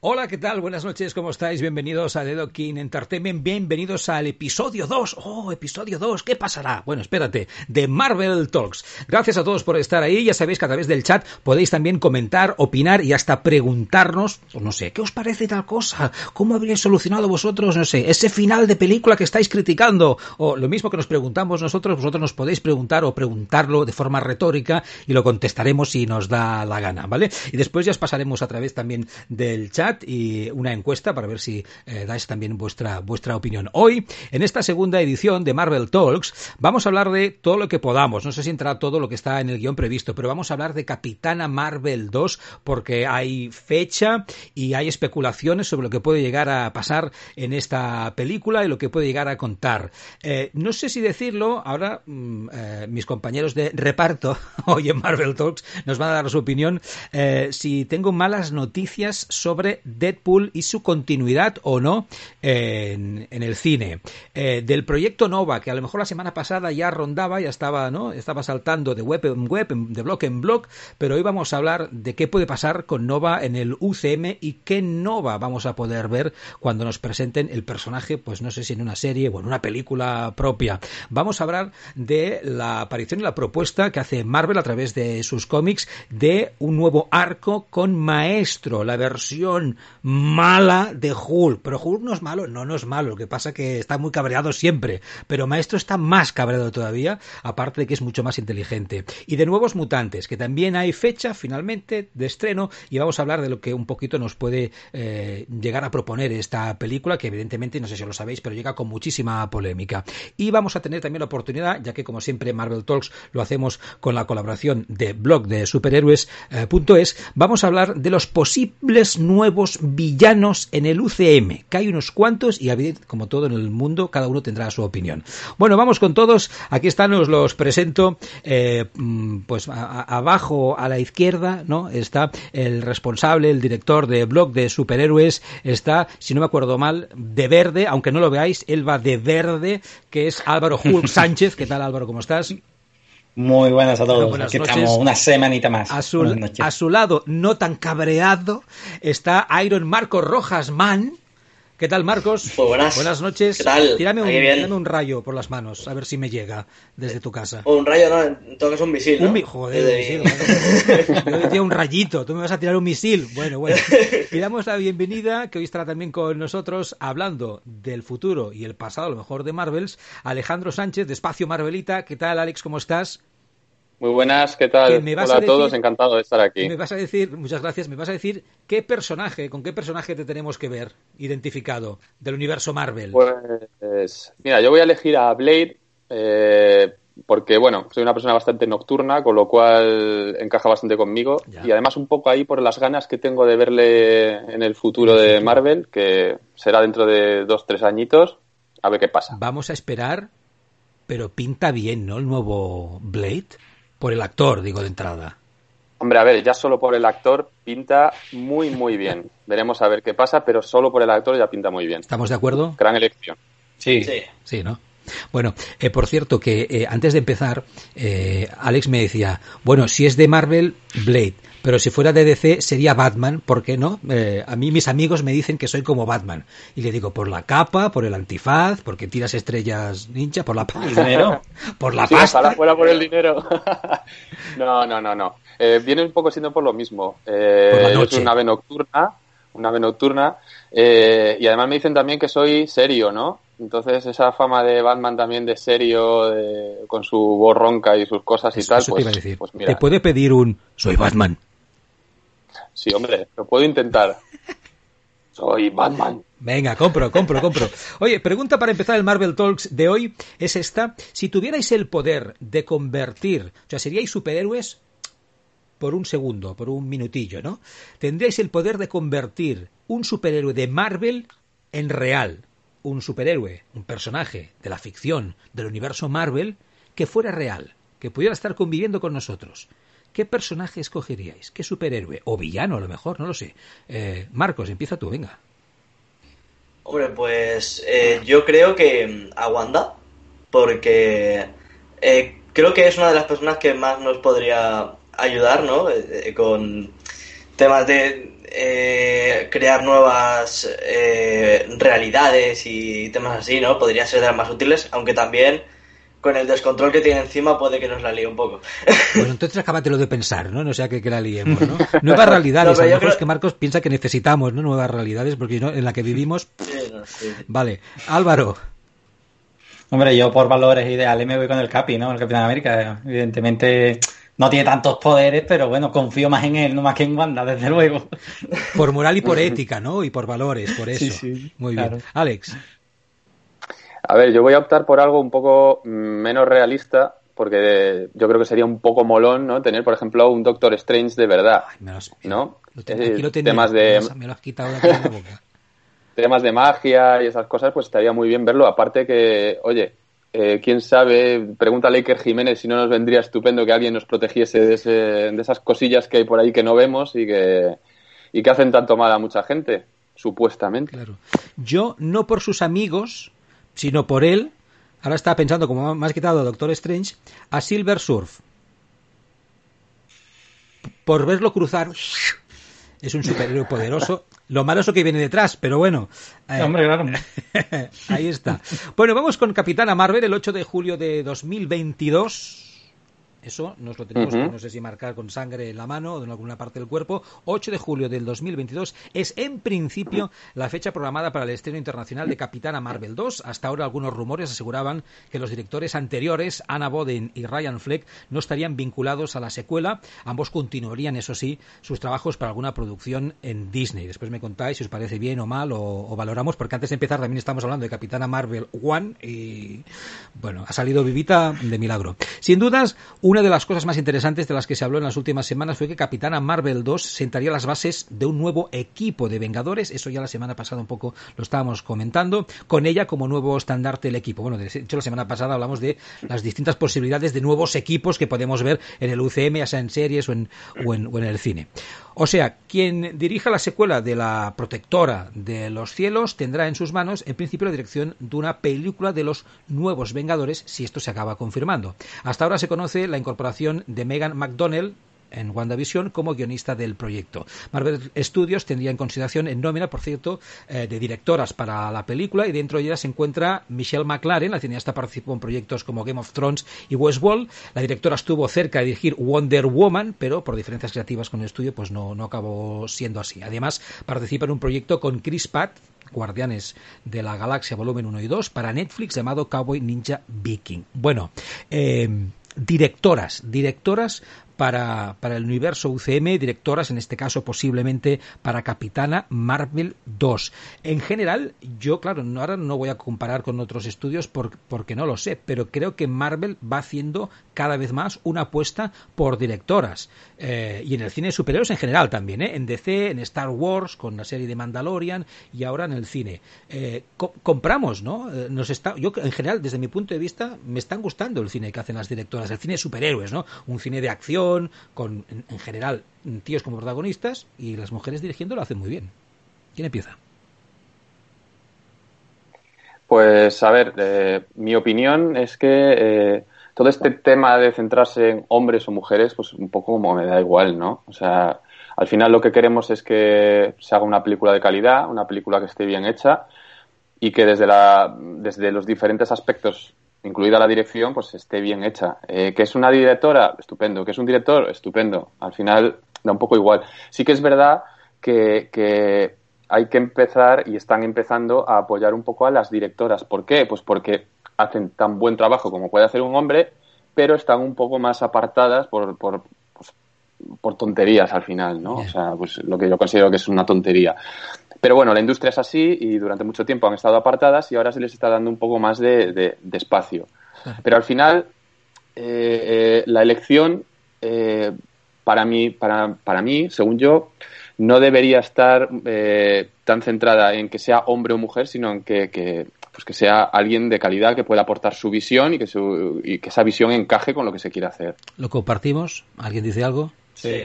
Hola, ¿qué tal? Buenas noches, ¿cómo estáis? Bienvenidos a Dedo King Entertainment, bienvenidos al episodio 2. Oh, episodio 2, ¿qué pasará? Bueno, espérate, de Marvel Talks. Gracias a todos por estar ahí, ya sabéis que a través del chat podéis también comentar, opinar y hasta preguntarnos, no sé, ¿qué os parece tal cosa? ¿Cómo habríais solucionado vosotros, no sé, ese final de película que estáis criticando? O lo mismo que nos preguntamos nosotros, vosotros nos podéis preguntar o preguntarlo de forma retórica y lo contestaremos si nos da la gana, ¿vale? Y después ya os pasaremos a través también del chat y una encuesta para ver si eh, dais también vuestra, vuestra opinión. Hoy, en esta segunda edición de Marvel Talks, vamos a hablar de todo lo que podamos. No sé si entrará todo lo que está en el guion previsto, pero vamos a hablar de Capitana Marvel 2 porque hay fecha y hay especulaciones sobre lo que puede llegar a pasar en esta película y lo que puede llegar a contar. Eh, no sé si decirlo, ahora mm, eh, mis compañeros de reparto hoy en Marvel Talks nos van a dar su opinión si tengo malas noticias sobre Deadpool y su continuidad o no en, el cine. Eh, del proyecto Nova, que a lo mejor la semana pasada ya rondaba, ya estaba, ¿no? Estaba saltando de web en web, de blog en blog, pero hoy vamos a hablar de qué puede pasar con Nova en el UCM y qué Nova vamos a poder ver cuando nos presenten el personaje, pues no sé si en una serie o en una película propia. Vamos a hablar de la aparición y la propuesta que hace Marvel a través de sus cómics de un nuevo arco con Maestro, la versión mala de Hulk. Pero Hulk no es malo, no, no es malo. Lo que pasa que está muy cabreado siempre. Pero Maestro está más cabreado todavía, aparte de que es mucho más inteligente. Y de nuevos mutantes, que también hay fecha finalmente de estreno y vamos a hablar de lo que un poquito nos puede eh, llegar a proponer esta película, que evidentemente, no sé si lo sabéis, pero llega con muchísima polémica. Y vamos a tener también la oportunidad, ya que como siempre Marvel Talks lo hacemos con la colaboración de blog de superhéroes.es, eh, vamos a hablar de los posibles nuevos villanos en el UCM, que hay unos cuantos y como todo en el mundo, cada uno tendrá su opinión. Bueno, vamos con todos. Aquí están, os los presento. Eh, mm, pues abajo a la izquierda, ¿no? Está el responsable, el director de blog de superhéroes. Está, si no me acuerdo mal, de verde, aunque no lo veáis, él va de verde, que es Álvaro Hulk Sánchez. ¿Qué tal, Álvaro? ¿Cómo estás? Muy buenas a todos. Aquí estamos una semanita más. A su, a su, lado, no tan cabreado, está Iron Marcos Rojas Man. ¿Qué tal, Marcos? buenas. buenas. noches. ¿Qué tal? Tírame un, un, rayo por las manos, a ver si me llega desde tu casa. un rayo, no, en todo caso un misil, ¿no? Un Joder, un misil. Yo decía un rayito, tú me vas a tirar un misil. Bueno, bueno. Y damos la bienvenida, que hoy estará también con nosotros, hablando del futuro y el pasado, a lo mejor de Marvels, Alejandro Sánchez, de Espacio Marvelita. ¿Qué tal, Alex? ¿Cómo estás? Muy buenas, ¿qué tal? Hola a, todos, encantado de estar aquí. Me vas a decir, muchas gracias, me vas a decir qué personaje, con qué personaje te tenemos que ver identificado del universo Marvel. Pues, mira, yo voy a elegir a Blade eh, porque, bueno, soy una persona bastante nocturna, con lo cual encaja bastante conmigo y además un poco ahí por las ganas que tengo de verle en el futuro de Marvel, que será dentro de dos, tres añitos, a ver qué pasa. Vamos a esperar, pero pinta bien, ¿no? El nuevo Blade. Por el actor, digo de entrada. Hombre, a ver, ya solo por el actor pinta muy, muy bien. Veremos a ver qué pasa, pero solo por el actor ya pinta muy bien. ¿Estamos de acuerdo? Gran elección. Sí. Sí, ¿no? Bueno, eh, por cierto, que eh, antes de empezar, eh, Alex me decía, bueno, si es de Marvel, Blade pero si fuera de DC sería Batman, ¿por qué no? Eh, a mí mis amigos me dicen que soy como Batman. Y le digo, por la capa, por el antifaz, porque tiras estrellas ninja, por la pasta. dinero? por la pasta. fuera por el dinero. no, no, no, no. Eh, viene un poco siendo por lo mismo. Eh, Es una ave nocturna, una ave nocturna, eh, y además me dicen también que soy serio, ¿no? Entonces esa fama de Batman también de serio, con su voz ronca y sus cosas y tal, pues, te, pues mira. te puede pedir un soy Batman. Sí, hombre, lo puedo intentar. Soy Batman. Venga, compro, compro, compro. Oye, pregunta para empezar el Marvel Talks de hoy es esta. Si tuvierais el poder de convertir, o sea, seríais superhéroes por un segundo, por un minutillo, ¿no? Tendríais el poder de convertir un superhéroe de Marvel en real. Un superhéroe, un personaje de la ficción del universo Marvel que fuera real, que pudiera estar conviviendo con nosotros, ¿qué personaje escogeríais? ¿Qué superhéroe? O villano, a lo mejor, no lo sé. Eh, Marcos, empieza tú, venga. Hombre, pues eh, yo creo que mm, a Wanda, porque eh, creo que es una de las personas que más nos podría ayudar, ¿no? con temas de crear nuevas realidades y temas así, ¿no? Podría ser de las más útiles, aunque también con el descontrol que tiene encima puede que nos la líe un poco. Bueno, entonces acábatelo de pensar, ¿no? No sea que, que la liemos, ¿no? Nuevas realidades, a lo mejor es que Marcos piensa que necesitamos, ¿no? Nuevas realidades, porque en la que vivimos... Vale. Álvaro. Hombre, yo por valores ideales me voy con el Capi, ¿no? El Capitán América. Evidentemente no tiene tantos poderes, pero bueno, confío más en él, no más que en Wanda, desde luego. Por moral y por ética, ¿no? Y por valores, por eso. Sí, sí, Muy bien. Alex. A ver, yo voy a optar por algo un poco menos realista, porque yo creo que sería un poco molón, ¿no? Tener, por ejemplo, un Doctor Strange de verdad, ¿no? temas de... Me lo has quitado de la boca. temas de magia y esas cosas, pues estaría muy bien verlo. Aparte que, oye, eh, quién sabe, pregúntale a Iker Jiménez si no nos vendría estupendo que alguien nos protegiese de, de esas cosillas que hay por ahí que no vemos y que, y que hacen tanto mal a mucha gente, supuestamente. Claro. Yo, no por sus amigos, sino por él, ahora está pensando, como me has quitado a Doctor Strange, a Silver Surf. Por verlo cruzar, es un superhéroe poderoso. Lo malo es lo que viene detrás, pero bueno. Eh, hombre, claro. ahí está. Bueno, vamos con Capitana Marvel el 8 de julio de 2022. Eso nos lo tenemos que, no sé si marcar con sangre en la mano o en alguna parte del cuerpo. 8 de julio del 2022 es en principio la fecha programada para el estreno internacional de Capitana Marvel 2. Hasta ahora algunos rumores aseguraban que los directores anteriores, Anna Boden y Ryan Fleck, no estarían vinculados a la secuela. Ambos continuarían, eso sí, sus trabajos para alguna producción en Disney. Después me contáis si os parece bien o mal o, valoramos, porque antes de empezar también estamos hablando de Capitana Marvel 1 y, bueno, ha salido vivita de milagro. Sin dudas, una de las cosas más interesantes de las que se habló en las últimas semanas fue que Capitana Marvel 2 sentaría las bases de un nuevo equipo de Vengadores. Eso ya la semana pasada un poco lo estábamos comentando. Con ella como nuevo estandarte del equipo. Bueno, de hecho la semana pasada hablamos de las distintas posibilidades de nuevos equipos que podemos ver en el UCM, ya sea en series o en, o en el cine. O sea, quien dirija la secuela de la protectora de los cielos tendrá en sus manos, en principio, la dirección de una película de los nuevos Vengadores, si esto se acaba confirmando. Hasta ahora se conoce la incorporación de Megan McDonnell en WandaVision como guionista del proyecto. Marvel Studios tendría en consideración en nómina, por cierto, eh, de directoras para la película y dentro de ella se encuentra Michelle McLaren, la cineasta participó en proyectos como Game of Thrones y Westworld. La directora estuvo cerca de dirigir Wonder Woman, pero por diferencias creativas con el estudio pues no, no acabó siendo así. Además, participa en un proyecto con Chris Pratt Guardianes de la Galaxia volumen 1 y 2 para Netflix llamado Cowboy Ninja Viking. Bueno, eh, directoras, directoras para, para el universo UCM, directoras, en este caso posiblemente para Capitana Marvel 2. En general, yo, claro, ahora no voy a comparar con otros estudios porque no lo sé, pero creo que Marvel va haciendo cada vez más una apuesta por directoras. Eh, y en el cine de superhéroes en general también, ¿eh? en DC, en Star Wars, con la serie de Mandalorian y ahora en el cine. Eh, compramos, ¿no? Nos está, yo, en general, desde mi punto de vista, me están gustando el cine que hacen las directoras, el cine de superhéroes, ¿no? Un cine de acción con en, general tíos como protagonistas y las mujeres dirigiendo lo hacen muy bien. ¿Quién empieza? Pues a ver, eh, mi opinión es que eh, todo este tema de centrarse en hombres o mujeres, pues un poco como me da igual, ¿no? O sea, al final lo que queremos es que se haga una película de calidad, una película que esté bien hecha y que desde, la, desde los diferentes aspectos incluida la dirección, pues esté bien hecha. Eh, que es una directora, estupendo. Que es un director, estupendo. Al final da un poco igual. Sí que es verdad que, hay que empezar y están empezando a apoyar un poco a las directoras. ¿Por qué? Pues porque hacen tan buen trabajo como puede hacer un hombre, pero están un poco más apartadas por, por, pues, por tonterías al final, ¿no? O sea, pues lo que yo considero que es una tontería. Pero bueno, la industria es así y durante mucho tiempo han estado apartadas y ahora se les está dando un poco más de, espacio. Pero al final, eh, eh, la elección, eh, para, mí, para, para mí, según yo, no debería estar tan centrada en que sea hombre o mujer, sino en que, pues que sea alguien de calidad que pueda aportar su visión y que, su, y que esa visión encaje con lo que se quiere hacer. ¿Lo compartimos? ¿Alguien dice algo? Sí.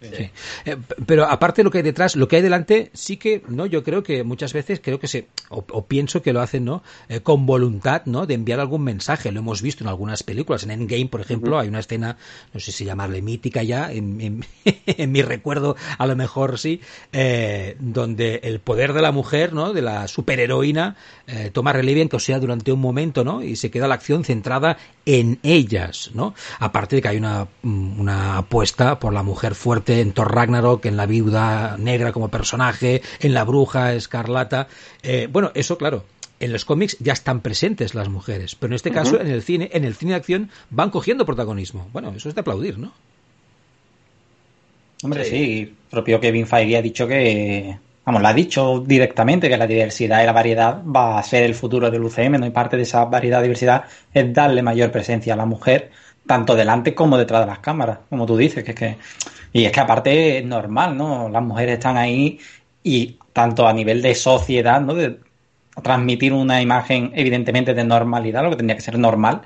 Sí. Eh, pero aparte de lo que hay detrás, lo que hay delante, sí que, no, yo creo que muchas veces creo que se, o, pienso que lo hacen, ¿no? Eh, con voluntad, ¿no? De enviar algún mensaje. Lo hemos visto en algunas películas. En Endgame, por ejemplo, hay una escena, no sé si llamarle mítica ya, en, en, mi recuerdo, a lo mejor sí, eh, donde el poder de la mujer, ¿no? De la superheroína, toma relieve, o sea durante un momento, ¿no? Y se queda la acción centrada en ellas, ¿no? Aparte de que hay una, una apuesta por la mujer fuerte en Thor Ragnarok, en la viuda negra como personaje, en la bruja escarlata. Eh, bueno, eso claro, en los cómics ya están presentes las mujeres, pero en este caso en el cine, en el cine de acción van cogiendo protagonismo. Bueno, eso es de aplaudir, ¿no? Hombre, sí, propio Kevin Feige ha dicho que, vamos, lo ha dicho directamente que la diversidad y la variedad va a ser el futuro del UCM, ¿no? Y parte de esa variedad y diversidad es darle mayor presencia a la mujer, tanto delante como detrás de las cámaras, como tú dices, que es que y es que aparte es normal, ¿no? Las mujeres están ahí y tanto a nivel de sociedad, ¿no? De transmitir una imagen evidentemente de normalidad, lo que tendría que ser normal,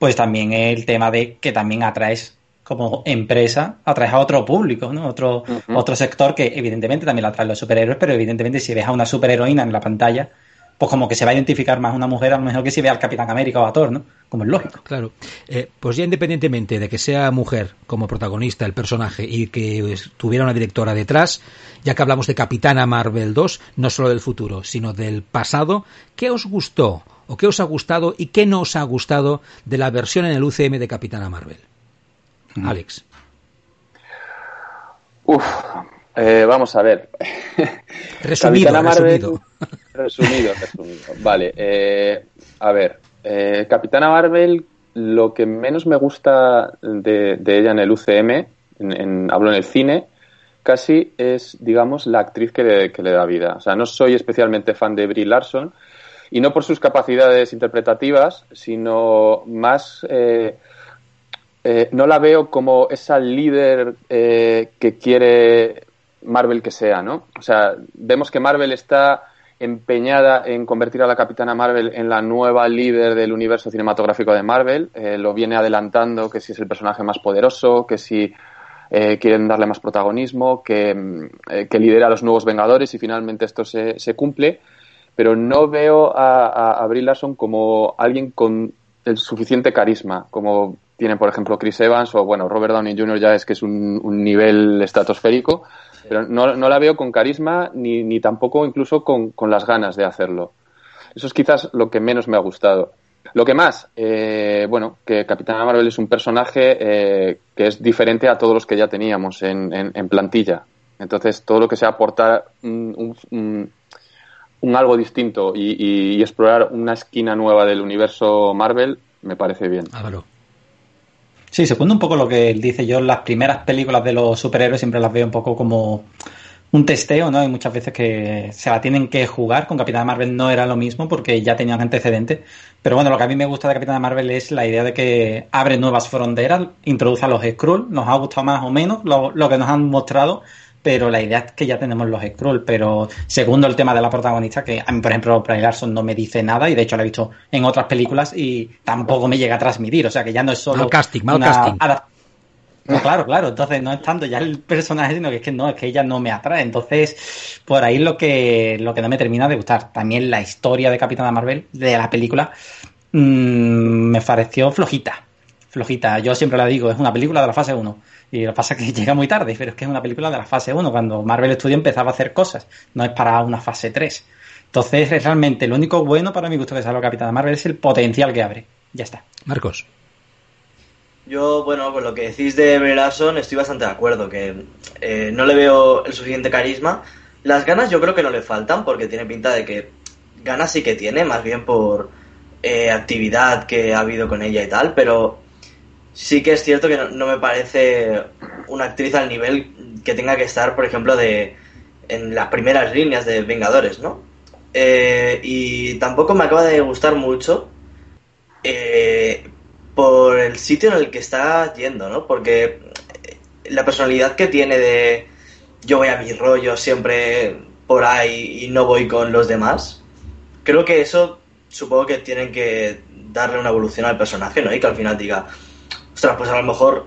pues también el tema de que también atraes como empresa, atraes a otro público, ¿no? Otro, otro sector que evidentemente también lo atrae los superhéroes, pero evidentemente si ves a una superheroína en la pantalla, pues como que se va a identificar más una mujer a lo mejor que si ve al Capitán América o a Thor, ¿no? Como es lógico. Claro. Eh, pues ya independientemente de que sea mujer como protagonista el personaje y que tuviera una directora detrás, ya que hablamos de Capitana Marvel 2, no solo del futuro, sino del pasado, ¿qué os gustó o qué os ha gustado y qué no os ha gustado de la versión en el UCM de Capitana Marvel? Alex. Uf, eh, vamos a ver. Resumido, resumido. Resumido, resumido. Vale, eh, a ver. Eh, Capitana Marvel, lo que menos me gusta de, ella en el UCM, en, hablo en el cine, casi es, digamos, la actriz que le, que le, da vida. O sea, no soy especialmente fan de Brie Larson, y no por sus capacidades interpretativas, sino más... no la veo como esa líder que quiere Marvel que sea, ¿no? O sea, vemos que Marvel está empeñada en convertir a la Capitana Marvel en la nueva líder del universo cinematográfico de Marvel. Eh, lo viene adelantando que si es el personaje más poderoso, que si eh, quieren darle más protagonismo, que, mm, eh, que, lidera a los nuevos Vengadores y finalmente esto se, se cumple. Pero no veo a, a, Brie Larson como alguien con el suficiente carisma, como tiene, por ejemplo, Chris Evans o, bueno, Robert Downey Jr. ya es que es un, un nivel estratosférico pero no, no, la veo con carisma ni, ni tampoco incluso con, con, las ganas de hacerlo. Eso es quizás lo que menos me ha gustado. Lo que más, eh, bueno, que Capitana Marvel es un personaje eh, que es diferente a todos los que ya teníamos en, en, plantilla. Entonces, todo lo que sea aportar un, un, un algo distinto y, y, explorar una esquina nueva del universo Marvel me parece bien. Sí, segundo un poco lo que él dice. Yo las primeras películas de los superhéroes siempre las veo un poco como un testeo, ¿no? Hay muchas veces que se la tienen que jugar. Con Capitana Marvel no era lo mismo porque ya tenían antecedentes. Pero bueno, lo que a mí me gusta de Capitana Marvel es la idea de que abre nuevas fronteras, introduce a los Skrull. Nos ha gustado más o menos lo, lo que nos han mostrado pero la idea es que ya tenemos los Skrull. Pero segundo, el tema de la protagonista, que a mí, por ejemplo, Bray Larson no me dice nada y de hecho la he visto en otras películas y tampoco me llega a transmitir. O sea que ya no es solo. Mal casting, mal casting. claro, claro, entonces no es tanto ya el personaje, sino que es que no, es que ella no me atrae. Entonces, por ahí lo que, lo que no me termina de gustar. También la historia de Capitana Marvel, de la película, mmm, me pareció flojita. Flojita. Yo siempre la digo, es una película de la fase 1 y lo que pasa es que llega muy tarde, pero es que es una película de la fase 1, cuando Marvel Studios empezaba a hacer cosas, no es para una fase 3. Entonces, es realmente lo único bueno para mi gusto que sale Capitana Marvel es el potencial que abre. Ya está. Marcos. Yo, bueno, con lo que decís de Brie Larson estoy bastante de acuerdo, que eh, no le veo el suficiente carisma. Las ganas yo creo que no le faltan, porque tiene pinta de que ganas sí que tiene, más bien por eh, actividad que ha habido con ella y tal, pero sí que es cierto que no, me parece una actriz al nivel que tenga que estar, por ejemplo, de en las primeras líneas de Vengadores, ¿no? Eh, y tampoco me acaba de gustar mucho eh, por el sitio en el que está yendo, ¿no? Porque la personalidad que tiene de yo voy a mi rollo siempre por ahí y no voy con los demás, creo que eso supongo que tienen que darle una evolución al personaje, ¿no? Y que al final diga, ostras, pues a lo mejor,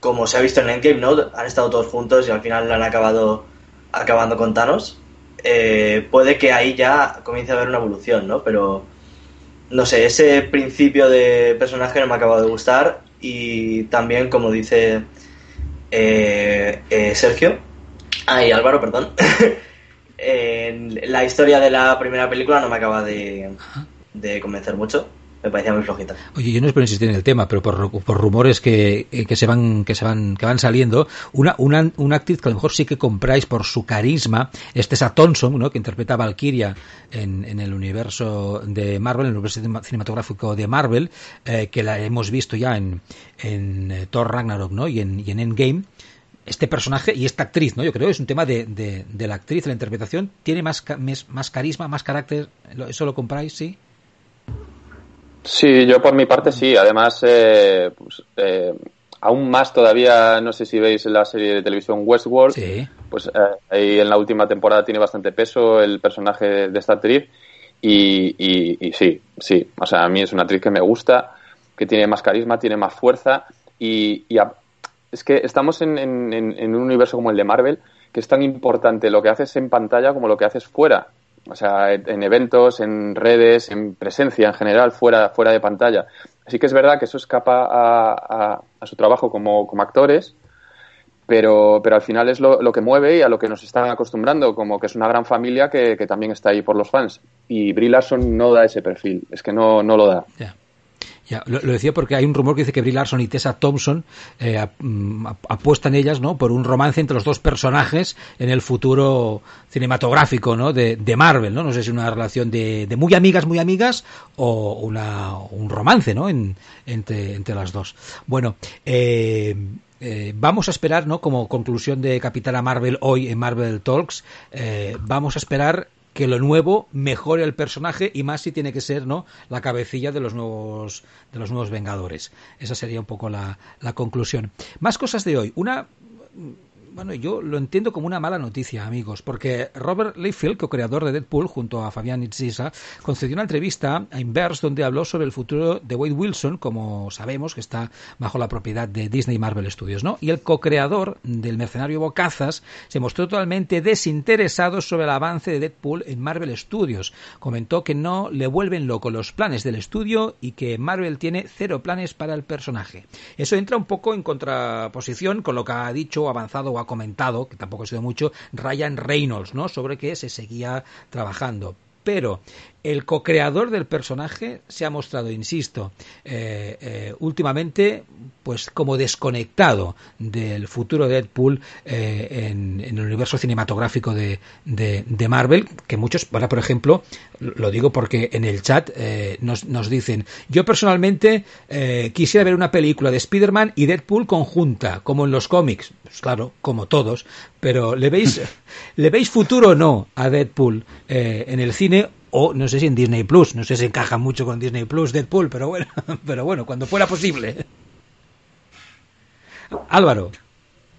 como se ha visto en Endgame, ¿no? Han estado todos juntos y al final han acabado acabando con Thanos. Eh, puede que ahí ya comience a haber una evolución, ¿no? Pero no sé, ese principio de personaje no me ha acabado de gustar y también, como dice eh, eh, Sergio, ay, Álvaro, perdón, la historia de la primera película no me acaba de convencer mucho me parecía muy flojita. Oye, yo no es por insistir en el tema, pero por, por rumores que, eh, que, se van que se van que van saliendo, una, una, una actriz que a lo mejor sí que compráis por su carisma, este es a Thompson, ¿no? que interpreta a Valkyria en, en el universo de Marvel, en el universo cinematográfico de Marvel, eh, que la hemos visto ya en, en eh, Thor Ragnarok ¿no? y, en, y en Endgame este personaje y esta actriz, ¿no? Yo creo que es un tema de, de, de la actriz, la interpretación. ¿Tiene más, más carisma, más carácter? ¿Eso lo compráis, sí? Sí, yo por mi parte sí. Además, eh, pues, eh, aún más todavía, no sé si veis la serie de televisión Westworld, pues eh, ahí en la última temporada tiene bastante peso el personaje de esta actriz y, y, sí, sí. O sea, a mí es una actriz que me gusta, que tiene más carisma, tiene más fuerza y, es que estamos en, en, en un universo como el de Marvel que es tan importante lo que haces en pantalla como lo que haces fuera. O sea, en eventos, en redes, en presencia en general, fuera, fuera de pantalla. Así que es verdad que eso escapa a, a, su trabajo como, como actores, pero, pero al final es lo, que mueve y a lo que nos están acostumbrando, como que es una gran familia que, que también está ahí por los fans. Y Brie Larson no da ese perfil, es que no, no lo da. Lo, decía porque hay un rumor que dice que Brie Larson y Tessa Thompson eh, mm, apuestan ellas, ¿no? Por un romance entre los dos personajes en el futuro cinematográfico, ¿no? De, de Marvel, ¿no? No sé si una relación de, de, muy amigas, muy amigas o una, un romance, ¿no? En, entre, entre las dos. Bueno, eh, eh, vamos a esperar, ¿no? Como conclusión de Capitana Marvel hoy en Marvel Talks, vamos a esperar que lo nuevo mejore el personaje y más si tiene que ser no la cabecilla de los nuevos de los nuevos Vengadores. Esa sería un poco la, la conclusión. Más cosas de hoy. Una bueno, yo lo entiendo como una mala noticia, amigos, porque Robert Liefeld, co-creador de Deadpool, junto a Fabián Itzisa, concedió una entrevista a Inverse donde habló sobre el futuro de Wade Wilson, como sabemos que está bajo la propiedad de Disney Marvel Studios, ¿no? Y el co-creador del mercenario Bocazas se mostró totalmente desinteresado sobre el avance de Deadpool en Marvel Studios. Comentó que no le vuelven loco los planes del estudio y que Marvel tiene cero planes para el personaje. Eso entra un poco en contraposición con lo que ha dicho avanzado ha comentado, que tampoco ha sido mucho, Ryan Reynolds, ¿no? Sobre que se seguía trabajando. Pero el co-creador del personaje se ha mostrado, insisto, eh, eh, últimamente, pues como desconectado del futuro de Deadpool eh, en, el universo cinematográfico de, Marvel, que muchos, ahora por ejemplo, lo digo porque en el chat nos, dicen, yo personalmente quisiera ver una película de Spider-Man y Deadpool conjunta, como en los cómics, pues claro, como todos, pero ¿le veis, ¿le veis futuro o no a Deadpool en el cine? O no sé si en Disney Plus, no sé si encaja mucho con Disney Plus, Deadpool, pero bueno, pero bueno, cuando fuera posible. Álvaro.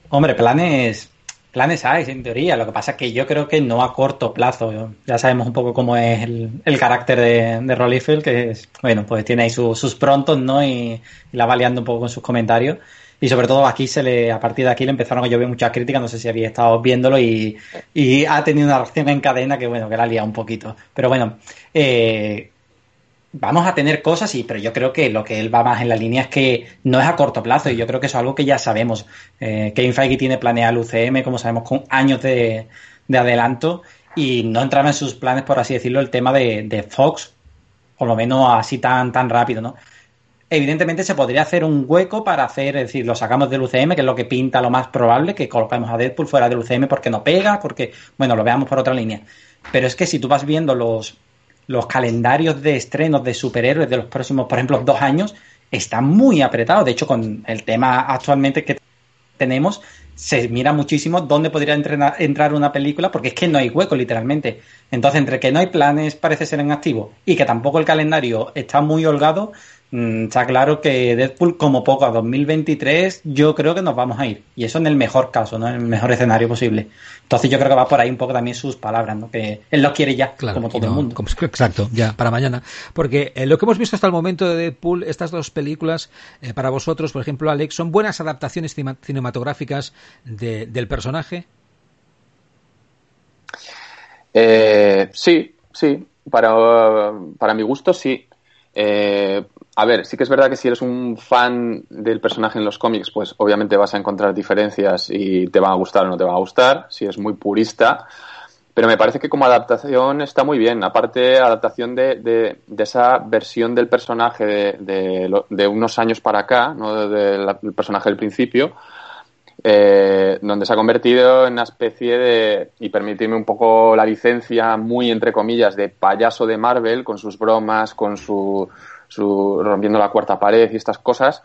Hombre, planes, planes hay, en teoría. Lo que pasa es que yo creo que no a corto plazo. Ya sabemos un poco cómo es el, el carácter de, de Rollifield, que es, bueno, pues tiene ahí su, sus prontos, ¿no? Y, y, la va liando un poco con sus comentarios. Y sobre todo aquí se le, a partir de aquí le empezaron a llover muchas críticas, no sé si había estado viéndolo y, ha tenido una reacción en cadena que bueno, que la ha liado un poquito. Pero bueno, eh, vamos a tener cosas, y, pero yo creo que lo que él va más en la línea es que no es a corto plazo, y yo creo que eso es algo que ya sabemos. Eh, Kevin Feige tiene planeado el UCM, como sabemos, con años de, de, adelanto, y no entraba en sus planes, por así decirlo, el tema de, de Fox, por lo menos así tan, tan rápido, ¿no? Evidentemente se podría hacer un hueco para hacer, es decir, lo sacamos del UCM, que es lo que pinta lo más probable, que colocamos a Deadpool fuera del UCM porque no pega, porque, bueno, lo veamos por otra línea. Pero es que si tú vas viendo los, los calendarios de estrenos de superhéroes de los próximos, por ejemplo, dos años, están muy apretados. De hecho, con el tema actualmente que tenemos, se mira muchísimo dónde podría entrar una película, porque es que no hay hueco, literalmente. Entonces, entre que no hay planes, parece ser en activo, y que tampoco el calendario está muy holgado, está claro que Deadpool, como poco a 2023, yo creo que nos vamos a ir. Y eso en el mejor caso, ¿no? En el mejor escenario posible. Entonces yo creo que va por ahí un poco también sus palabras, ¿no? Que él lo quiere ya, como todo el mundo. exacto, ya, para mañana. Porque eh, lo que hemos visto hasta el momento de Deadpool, estas dos películas, eh, para vosotros, por ejemplo, Alex, ¿son buenas adaptaciones cinematográficas del personaje? Eh, sí, sí. Para, para mi gusto, sí. Eh, a ver, sí que es verdad que si eres un fan del personaje en los cómics, pues obviamente vas a encontrar diferencias y te va a gustar o no te va a gustar, si es muy purista. Pero me parece que como adaptación está muy bien. Aparte, adaptación de, de, esa versión del personaje de, de, unos años para acá, no del personaje del principio, eh, donde se ha convertido en una especie de, y permitirme un poco la licencia, muy entre comillas, de payaso de Marvel, con sus bromas, con su rompiendo la cuarta pared y estas cosas.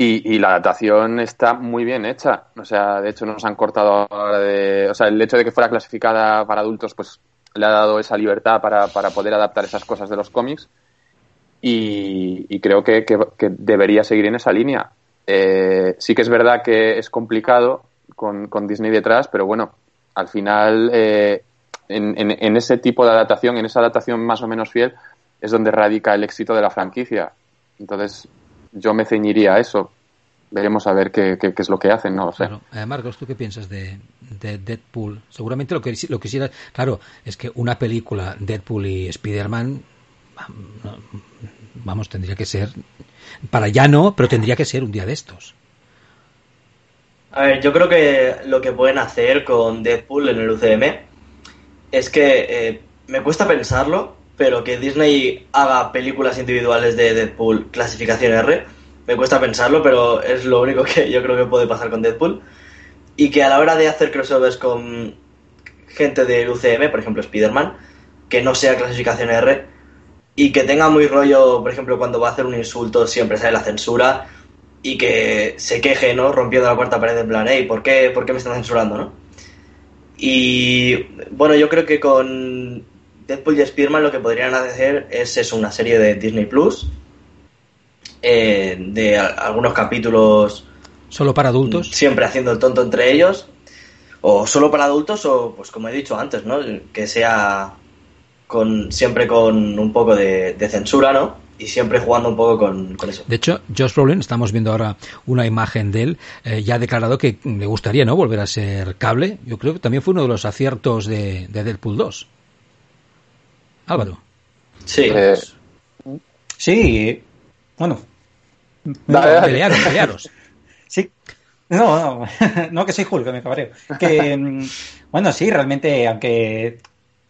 Y, la adaptación está muy bien hecha. O sea, de hecho nos han cortado ahora de... O sea, el hecho de que fuera clasificada para adultos, pues le ha dado esa libertad para, para poder adaptar esas cosas de los cómics. Y, creo que, debería seguir en esa línea. Eh, sí que es verdad que es complicado con, con Disney detrás, pero bueno, al final eh, en, en, ese tipo de adaptación, en esa adaptación más o menos fiel, es donde radica el éxito de la franquicia. Entonces, yo me ceñiría a eso. Veremos a ver qué, qué, es lo que hacen, no lo sé. Claro. Eh, Marcos, ¿tú qué piensas de, Deadpool? Seguramente lo que lo quisiera, claro, es que una película Deadpool y Spider-Man, vamos, tendría que ser, para ya no, pero tendría que ser un día de estos. A ver, yo creo que lo que pueden hacer con Deadpool en el UCM es que eh, me cuesta pensarlo, pero que Disney haga películas individuales de Deadpool clasificación R, me cuesta pensarlo, pero es lo único que yo creo que puede pasar con Deadpool. Y que a la hora de hacer crossovers con gente del UCM, por ejemplo Spider-Man, que no sea clasificación R, y que tenga muy rollo, por ejemplo, cuando va a hacer un insulto siempre sale la censura, y que se queje, ¿no? Rompiendo la cuarta pared en plan, hey, ¿por qué, ¿por qué me están censurando, no? Y bueno, yo creo que con Deadpool y Spearman lo que podrían hacer es eso, una serie de Disney Plus, eh, de algunos capítulos. ¿Solo para adultos? Siempre haciendo el tonto entre ellos. O solo para adultos, o pues como he dicho antes, ¿no? Que sea con siempre con un poco de, censura, ¿no? Y siempre jugando un poco con, eso. De hecho, Josh Brolin, estamos viendo ahora una imagen de él, eh, ya ha declarado que le gustaría, ¿no? Volver a ser cable. Yo creo que también fue uno de los aciertos de, de Deadpool 2. Álvaro. Sí. Eh, sí. Bueno. Pelearos, pelearos. sí. No, no, no, que soy Hulk, que me cabreo. Que, mm, bueno, sí, realmente, aunque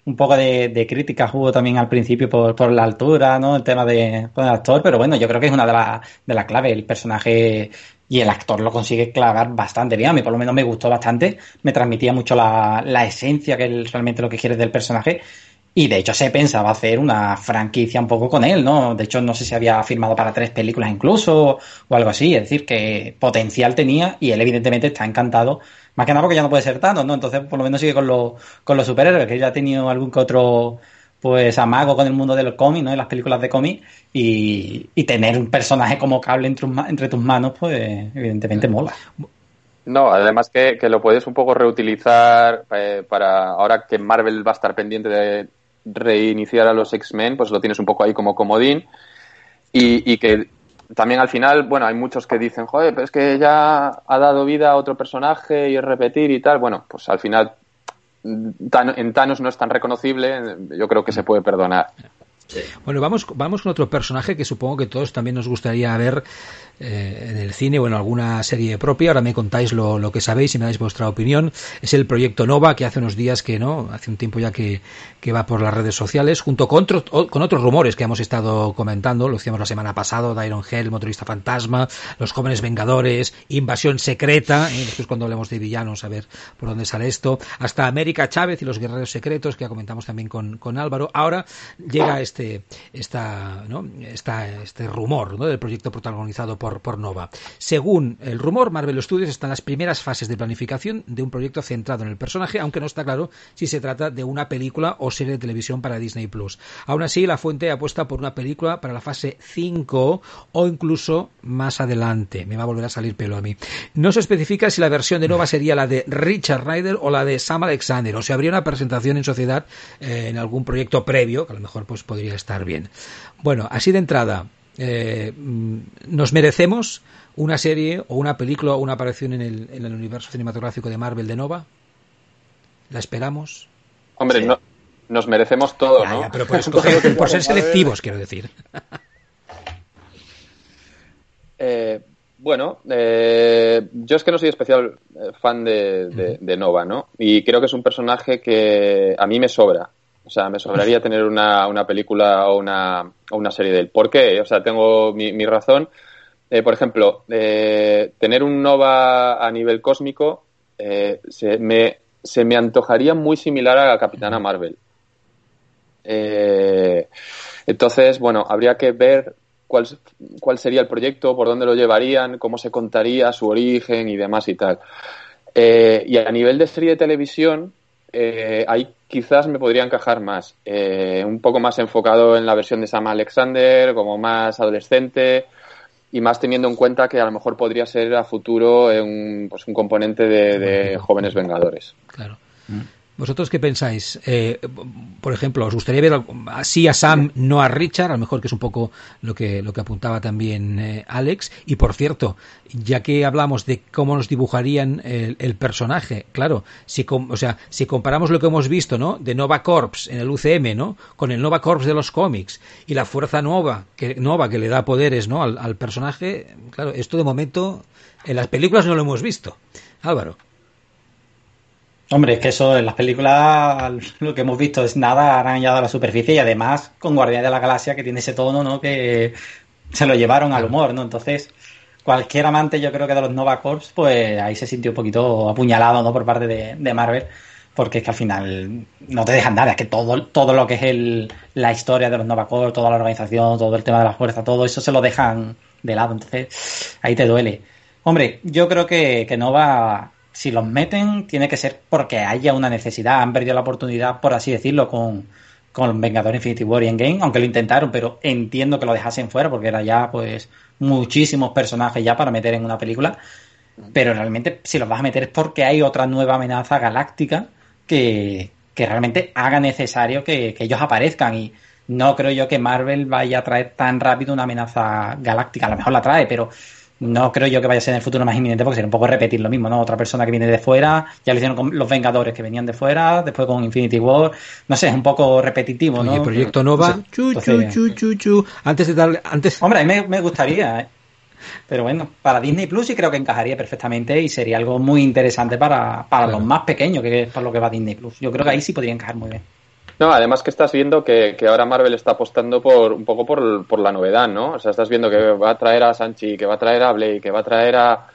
un poco de, de críticas hubo también al principio por, por, la altura, ¿no? El tema de, con el actor, pero bueno, yo creo que es una de las de la claves. El personaje y el actor lo consigue clavar bastante bien. A mí por lo menos me gustó bastante. Me transmitía mucho la, la esencia que es realmente lo que quiere del personaje. Y de hecho se pensaba hacer una franquicia un poco con él, ¿no? De hecho, no sé si había firmado para tres películas incluso o algo así. Es decir, que potencial tenía y él evidentemente está encantado. Más que nada porque ya no puede ser Thanos, ¿no? Entonces, por lo menos sigue con, los, con los superhéroes, que ya ha tenido algún que otro pues amago con el mundo de los cómics, ¿no? Y las películas de cómics y, y tener un personaje como cable entre, entre tus manos, pues evidentemente mola. No, además que, que, lo puedes un poco reutilizar eh, para ahora que Marvel va a estar pendiente de, reiniciar a los X-Men, pues lo tienes un poco ahí como comodín. Y, que también al final, bueno, hay muchos que dicen, joder, pero es que ya ha dado vida a otro personaje y es repetir y tal. Bueno, pues al final en Thanos no es tan reconocible, yo creo que se puede perdonar. Bueno, vamos, vamos con otro personaje que supongo que todos también nos gustaría ver eh, en el cine o en alguna serie propia. Ahora me contáis lo, lo, que sabéis y me dais vuestra opinión. Es el proyecto Nova, que hace unos días que no, hace un tiempo ya que, que va por las redes sociales, junto con, otro, con otros rumores que hemos estado comentando. Lo hicimos la semana pasada, Iron Hell, Motorista Fantasma, Los Jóvenes Vengadores, Invasión Secreta, ¿eh? después cuando hablemos de villanos, a ver por dónde sale esto, hasta América Chávez y los Guerreros Secretos, que ya comentamos también con, con Álvaro. Ahora llega este, esta, ¿no? esta, este rumor ¿no? del proyecto protagonizado por, por Nova. Según el rumor, Marvel Studios está en las primeras fases de planificación de un proyecto centrado en el personaje, aunque no está claro si se trata de una película o serie de televisión para Disney Plus. Aún así, la fuente apuesta por una película para la fase 5 o incluso más adelante. Me va a volver a salir pelo a mí. No se especifica si la versión de Nova sería la de Richard Ryder o la de Sam Alexander, o si habría una presentación en sociedad eh, en algún proyecto previo, que a lo mejor pues podría estar bien. Bueno, así de entrada, eh, mm, nos merecemos una serie o una película o una aparición en el, en el universo cinematográfico de Marvel de Nova. ¿La esperamos? Hombre, no, nos merecemos todo, ¿no? pero por, ser selectivos, quiero decir. Eh, bueno, eh, yo es que no soy especial fan de, Nova, ¿no? Y creo que es un personaje que a mí me sobra. O sea, me sobraría tener una, una película o una, o una serie de él. ¿Por qué? O sea, tengo mi, mi razón. por ejemplo, tener un Nova a nivel cósmico se, me, se me antojaría muy similar a la Capitana Marvel. Eh, entonces, bueno, habría que ver cuál, cuál sería el proyecto, por dónde lo llevarían, cómo se contaría, su origen y demás y tal. Eh, y a nivel de serie de televisión, eh, ahí quizás me podría encajar más. un poco más enfocado en la versión de Sam Alexander, como más adolescente y más teniendo en cuenta que a lo mejor podría ser a futuro un, pues un componente de, de jóvenes vengadores. Claro. ¿Vosotros qué pensáis? Eh, por ejemplo, ¿os gustaría ver así a Sam, no a Richard? A lo mejor que es un poco lo que, lo que apuntaba también eh, Alex. Y por cierto, ya que hablamos de cómo nos dibujarían el, personaje, claro, si, o sea, si comparamos lo que hemos visto, ¿no? De Nova Corps en el UCM, ¿no? Con el Nova Corps de los cómics y la fuerza nueva que, nova que le da poderes, ¿no? Al, al personaje, claro, esto de momento en las películas no lo hemos visto. Álvaro. Hombre, es que eso en las películas lo que hemos visto es nada arañado a la superficie y además con Guardián de la Galaxia que tiene ese tono, ¿no? Que se lo llevaron al humor, ¿no? Entonces, cualquier amante yo creo que de los Nova Corps, pues ahí se sintió un poquito apuñalado, ¿no? Por parte de, Marvel, porque es que al final no te dejan nada, es que todo, todo lo que es el, la historia de los Nova Corps, toda la organización, todo el tema de la fuerza, todo eso se lo dejan de lado, entonces ahí te duele. Hombre, yo creo que, que Nova si los meten, tiene que ser porque haya una necesidad. Han perdido la oportunidad, por así decirlo, con, con Vengador Infinity War y Endgame, aunque lo intentaron, pero entiendo que lo dejasen fuera porque era ya, pues, muchísimos personajes ya para meter en una película. Pero realmente, si los vas a meter es porque hay otra nueva amenaza galáctica que, que realmente haga necesario que, que ellos aparezcan. Y no creo yo que Marvel vaya a traer tan rápido una amenaza galáctica. A lo mejor la trae, pero no creo yo que vaya a ser en el futuro más inminente porque sería un poco repetir lo mismo, ¿no? Otra persona que viene de fuera, ya lo hicieron con los Vengadores que venían de fuera, después con Infinity War, no sé, es un poco repetitivo, ¿no? el Proyecto Nova, chu, chu, chu, chu, Antes de darle, antes... Hombre, a mí me, gustaría, ¿eh? Pero bueno, para Disney Plus sí creo que encajaría perfectamente y sería algo muy interesante para, para los más pequeños, que es para lo que va Disney Plus. Yo creo que ahí sí podría encajar muy bien. No, además que estás viendo que, ahora Marvel está apostando por un poco por, por, la novedad, ¿no? O sea, estás viendo que va a traer a Sanchi, que va a traer a Blake, que va a traer a,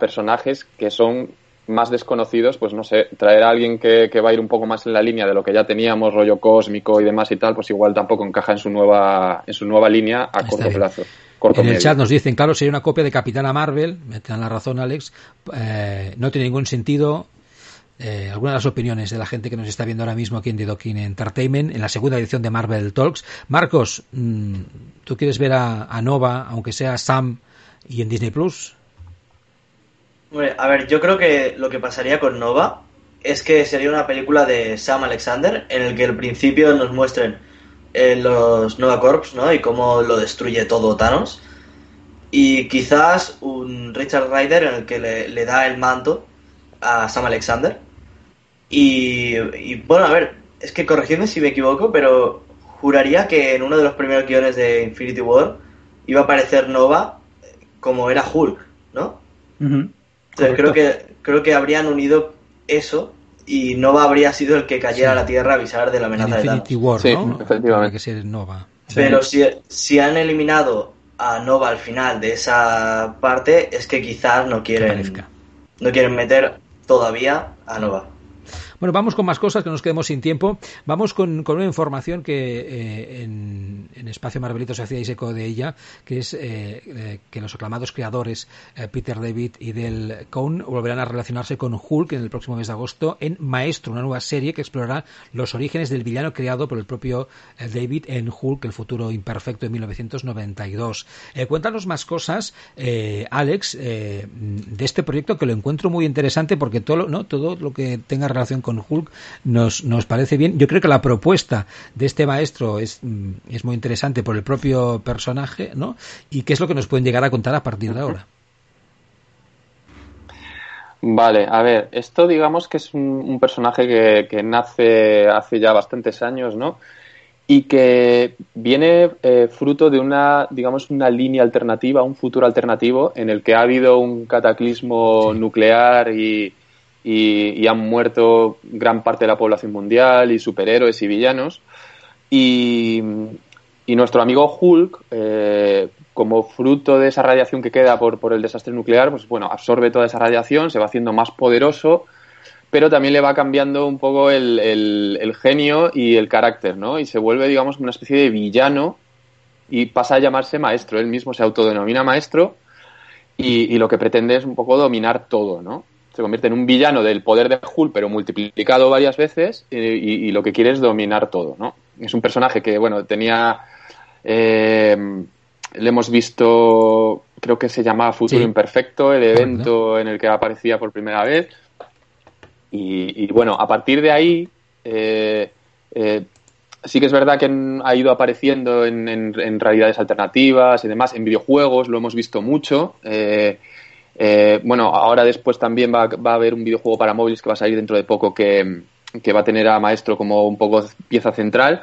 personajes que son más desconocidos, pues no sé, traer a alguien que, va a ir un poco más en la línea de lo que ya teníamos, rollo cósmico y demás y tal, pues igual tampoco encaja en su nueva, en su nueva línea a corto plazo. en el chat nos dicen, claro, sería una copia de Capitana Marvel, me dan la razón Alex, eh, no tiene ningún sentido, eh, algunas de las opiniones de la gente que nos está viendo ahora mismo aquí en The Docking Entertainment en la segunda edición de Marvel Talks. Marcos, mm, ¿tú quieres ver a, Nova, aunque sea Sam y en Disney Plus? a ver, yo creo que lo que pasaría con Nova es que sería una película de Sam Alexander en el que al principio nos muestren eh, los Nova Corps, ¿no? Y cómo lo destruye todo Thanos. Y quizás un Richard Ryder en el que le da el manto a Sam Alexander. Y, bueno, a ver, es que corregidme si me equivoco, pero juraría que en uno de los primeros guiones de Infinity War iba a aparecer Nova como era Hulk, ¿no? Entonces creo que, creo que habrían unido eso y Nova habría sido el que cayera a la Tierra a avisar de la amenaza de Infinity War, sí, efectivamente. que ser Nova. Pero si, si han eliminado a Nova al final de esa parte, es que quizás no quieren, no quieren meter todavía a Nova. Bueno, vamos con más cosas que nos quedemos sin tiempo. Vamos con, una información que eh, en, Espacio Marvelito se hacíais eco de ella, que es eh, que los aclamados creadores Peter David y Del Cohn volverán a relacionarse con Hulk en el próximo mes de agosto en Maestro, una nueva serie que explorará los orígenes del villano creado por el propio David en Hulk, el futuro imperfecto de 1992. cuéntanos más cosas, Alex, de este proyecto que lo encuentro muy interesante porque todo, ¿no? todo lo que tenga relación con Hulk nos, nos parece bien. Yo creo que la propuesta de este maestro es, mm, es muy interesante por el propio personaje, ¿no? Y qué es lo que nos pueden llegar a contar a partir de ahora. Vale, a ver, esto digamos que es un, personaje que, que, nace hace ya bastantes años, ¿no? y que viene eh, fruto de una, digamos, una línea alternativa, un futuro alternativo en el que ha habido un cataclismo nuclear y, y, han muerto gran parte de la población mundial y superhéroes y villanos. Y, y nuestro amigo Hulk, eh, como fruto de esa radiación que queda por, por el desastre nuclear, pues bueno, absorbe toda esa radiación, se va haciendo más poderoso pero también le va cambiando un poco el, el, genio y el carácter, ¿no? Y se vuelve, digamos, una especie de villano y pasa a llamarse maestro. Él mismo se autodenomina maestro y, lo que pretende es un poco dominar todo, ¿no? Se convierte en un villano del poder de Hulk, pero multiplicado varias veces y, lo que quiere es dominar todo, ¿no? Es un personaje que, bueno, tenía... Eh, le hemos visto, creo que se llamaba Futuro Imperfecto, el evento en el que aparecía por primera vez y, bueno, a partir de ahí, eh, eh, sí que es verdad que ha ido apareciendo en, realidades alternativas y demás, en videojuegos, lo hemos visto mucho. Eh, bueno, ahora después también va, a haber un videojuego para móviles que va a salir dentro de poco que, va a tener a Maestro como un poco pieza central.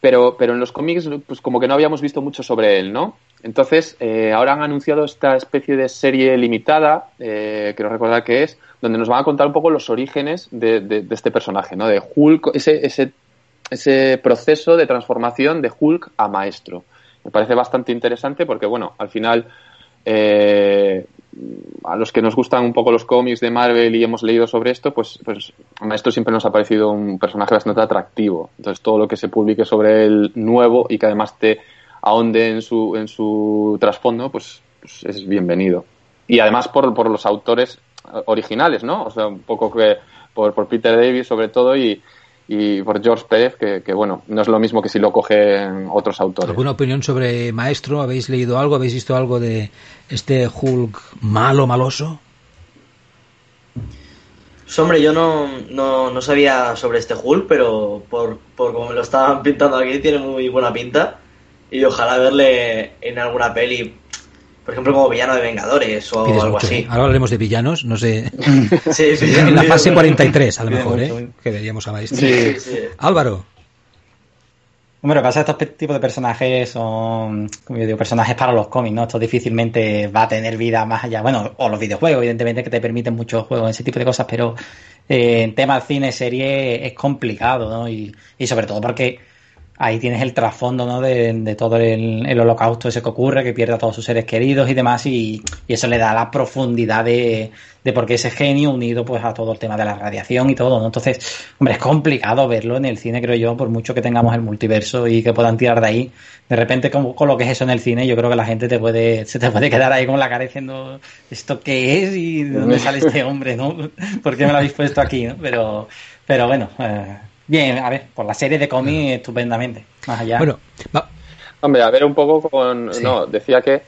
Pero, pero en los cómics, pues como que no habíamos visto mucho sobre él, ¿no? Entonces, ahora han anunciado esta especie de serie limitada, eh, quiero recordar que es, donde nos van a contar un poco los orígenes de, este personaje, ¿no? De Hulk, ese, ese, ese proceso de transformación de Hulk a maestro. Me parece bastante interesante porque, bueno, al final, eh, a los que nos gustan un poco los cómics de Marvel y hemos leído sobre esto, pues, pues Maestro siempre nos ha parecido un personaje bastante atractivo. Entonces, todo lo que se publique sobre el nuevo y que además te ahonde en su, en su trasfondo, pues, pues es bienvenido. Y además por, por los autores originales, ¿no? O sea, un poco que por, por Peter Davis sobre todo y, y por George Pérez, que, bueno, no es lo mismo que si lo cogen otros autores. ¿Alguna opinión sobre Maestro? ¿Habéis leído algo? ¿Habéis visto algo de este Hulk malo, maloso? Pues, hombre, yo no, no, no, sabía sobre este Hulk, pero por, por como me lo estaban pintando aquí, tiene muy buena pinta. Y ojalá verle en alguna peli por ejemplo, como villano de Vengadores o algo así. ¿eh? Ahora hablaremos de villanos, no sé. sí, sí, en la fase 43, a lo mejor, ¿eh? Que veríamos a Maestro. Sí, Álvaro. Bueno, pasa estos tipos de personajes son, como yo digo, personajes para los cómics, ¿no? Esto difícilmente va a tener vida más allá. Bueno, o los videojuegos, evidentemente, que te permiten muchos juegos, ese tipo de cosas, pero eh, en tema cine, serie, es complicado, ¿no? Y, y sobre todo porque ahí tienes el trasfondo ¿no? de, todo el, holocausto ese que ocurre, que pierde a todos sus seres queridos y demás, y, eso le da la profundidad de, por qué ese genio unido pues a todo el tema de la radiación y todo, ¿no? Entonces, hombre, es complicado verlo en el cine, creo yo, por mucho que tengamos el multiverso y que puedan tirar de ahí. De repente, con, con lo que es eso en el cine, yo creo que la gente te puede, se te puede quedar ahí con la cara diciendo, ¿esto qué es? ¿Y de dónde sale este hombre, no? ¿Por qué me lo habéis puesto aquí, no? Pero, pero bueno, eh, Bien, a ver, por la serie de cómics estupendamente. Más allá. Bueno, Hombre, a ver un poco con. No, decía que,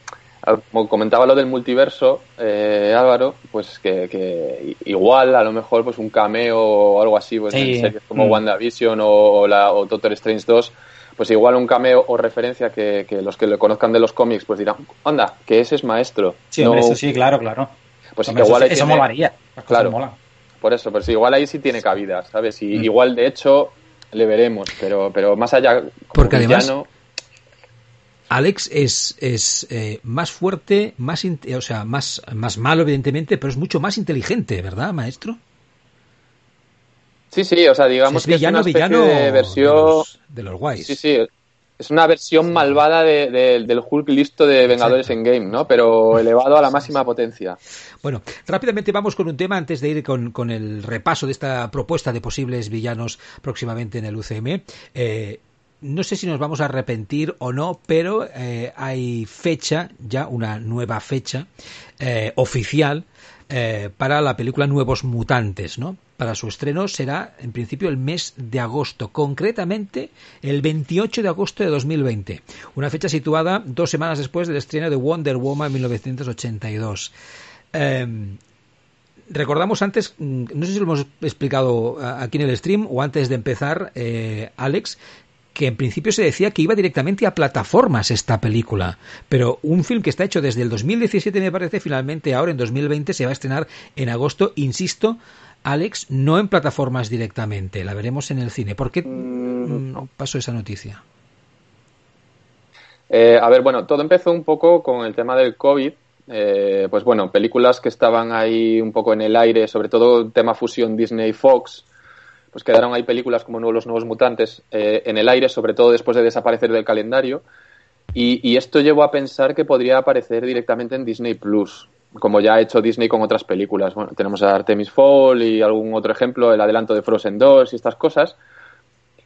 como comentaba lo del multiverso, eh, Álvaro, pues que, igual, a lo mejor, pues un cameo o algo así, pues en series como mm. WandaVision o, la, o Doctor Strange 2, pues igual un cameo o referencia que, los que le conozcan de los cómics, pues dirán, anda, que ese es maestro. Sí, eso sí, claro, claro. Pues igual eso, eso molaría. Claro. Por eso, pero sí, igual ahí sí tiene cabida, ¿sabes? Y mm. igual, de hecho, le veremos, pero, pero más allá. Porque además. Alex es, es eh, más fuerte, más o sea, más, más malo, evidentemente, pero es mucho más inteligente, ¿verdad, maestro? Sí, sí, o sea, digamos que es una especie de versión de los, guays. Sí, sí, es una versión malvada del Hulk listo de Vengadores en Game, ¿no? Pero elevado a la máxima potencia. Bueno, rápidamente vamos con un tema antes de ir con, el repaso de esta propuesta de posibles villanos próximamente en el UCM. Eh, no sé si nos vamos a arrepentir o no, pero eh, hay fecha, ya una nueva fecha eh, oficial para la película Nuevos Mutantes, ¿no? para su estreno será en principio el mes de agosto, concretamente el 28 de agosto de 2020, una fecha situada dos semanas después del estreno de Wonder Woman 1982. Em, recordamos antes, mm, no sé si lo hemos explicado aquí en el stream o antes de empezar, eh, Alex, que en principio se decía que iba directamente a plataformas esta película, pero un film que está hecho desde el 2017 me parece finalmente ahora en 2020 se va a estrenar en agosto, insisto, Alex, no en plataformas directamente, la veremos en el cine. ¿Por qué mm, mm, pasó esa noticia? Eh, a ver, bueno, todo empezó un poco con el tema del COVID. Eh, pues bueno, películas que estaban ahí un poco en el aire, sobre todo tema fusión Disney-Fox, pues quedaron ahí películas como Los Nuevos Mutantes eh, en el aire, sobre todo después de desaparecer del calendario. Y, esto llevó a pensar que podría aparecer directamente en Disney Plus como ya ha hecho Disney con otras películas. Bueno, tenemos a Artemis Fall y algún otro ejemplo, el adelanto de Frozen 2 y estas cosas.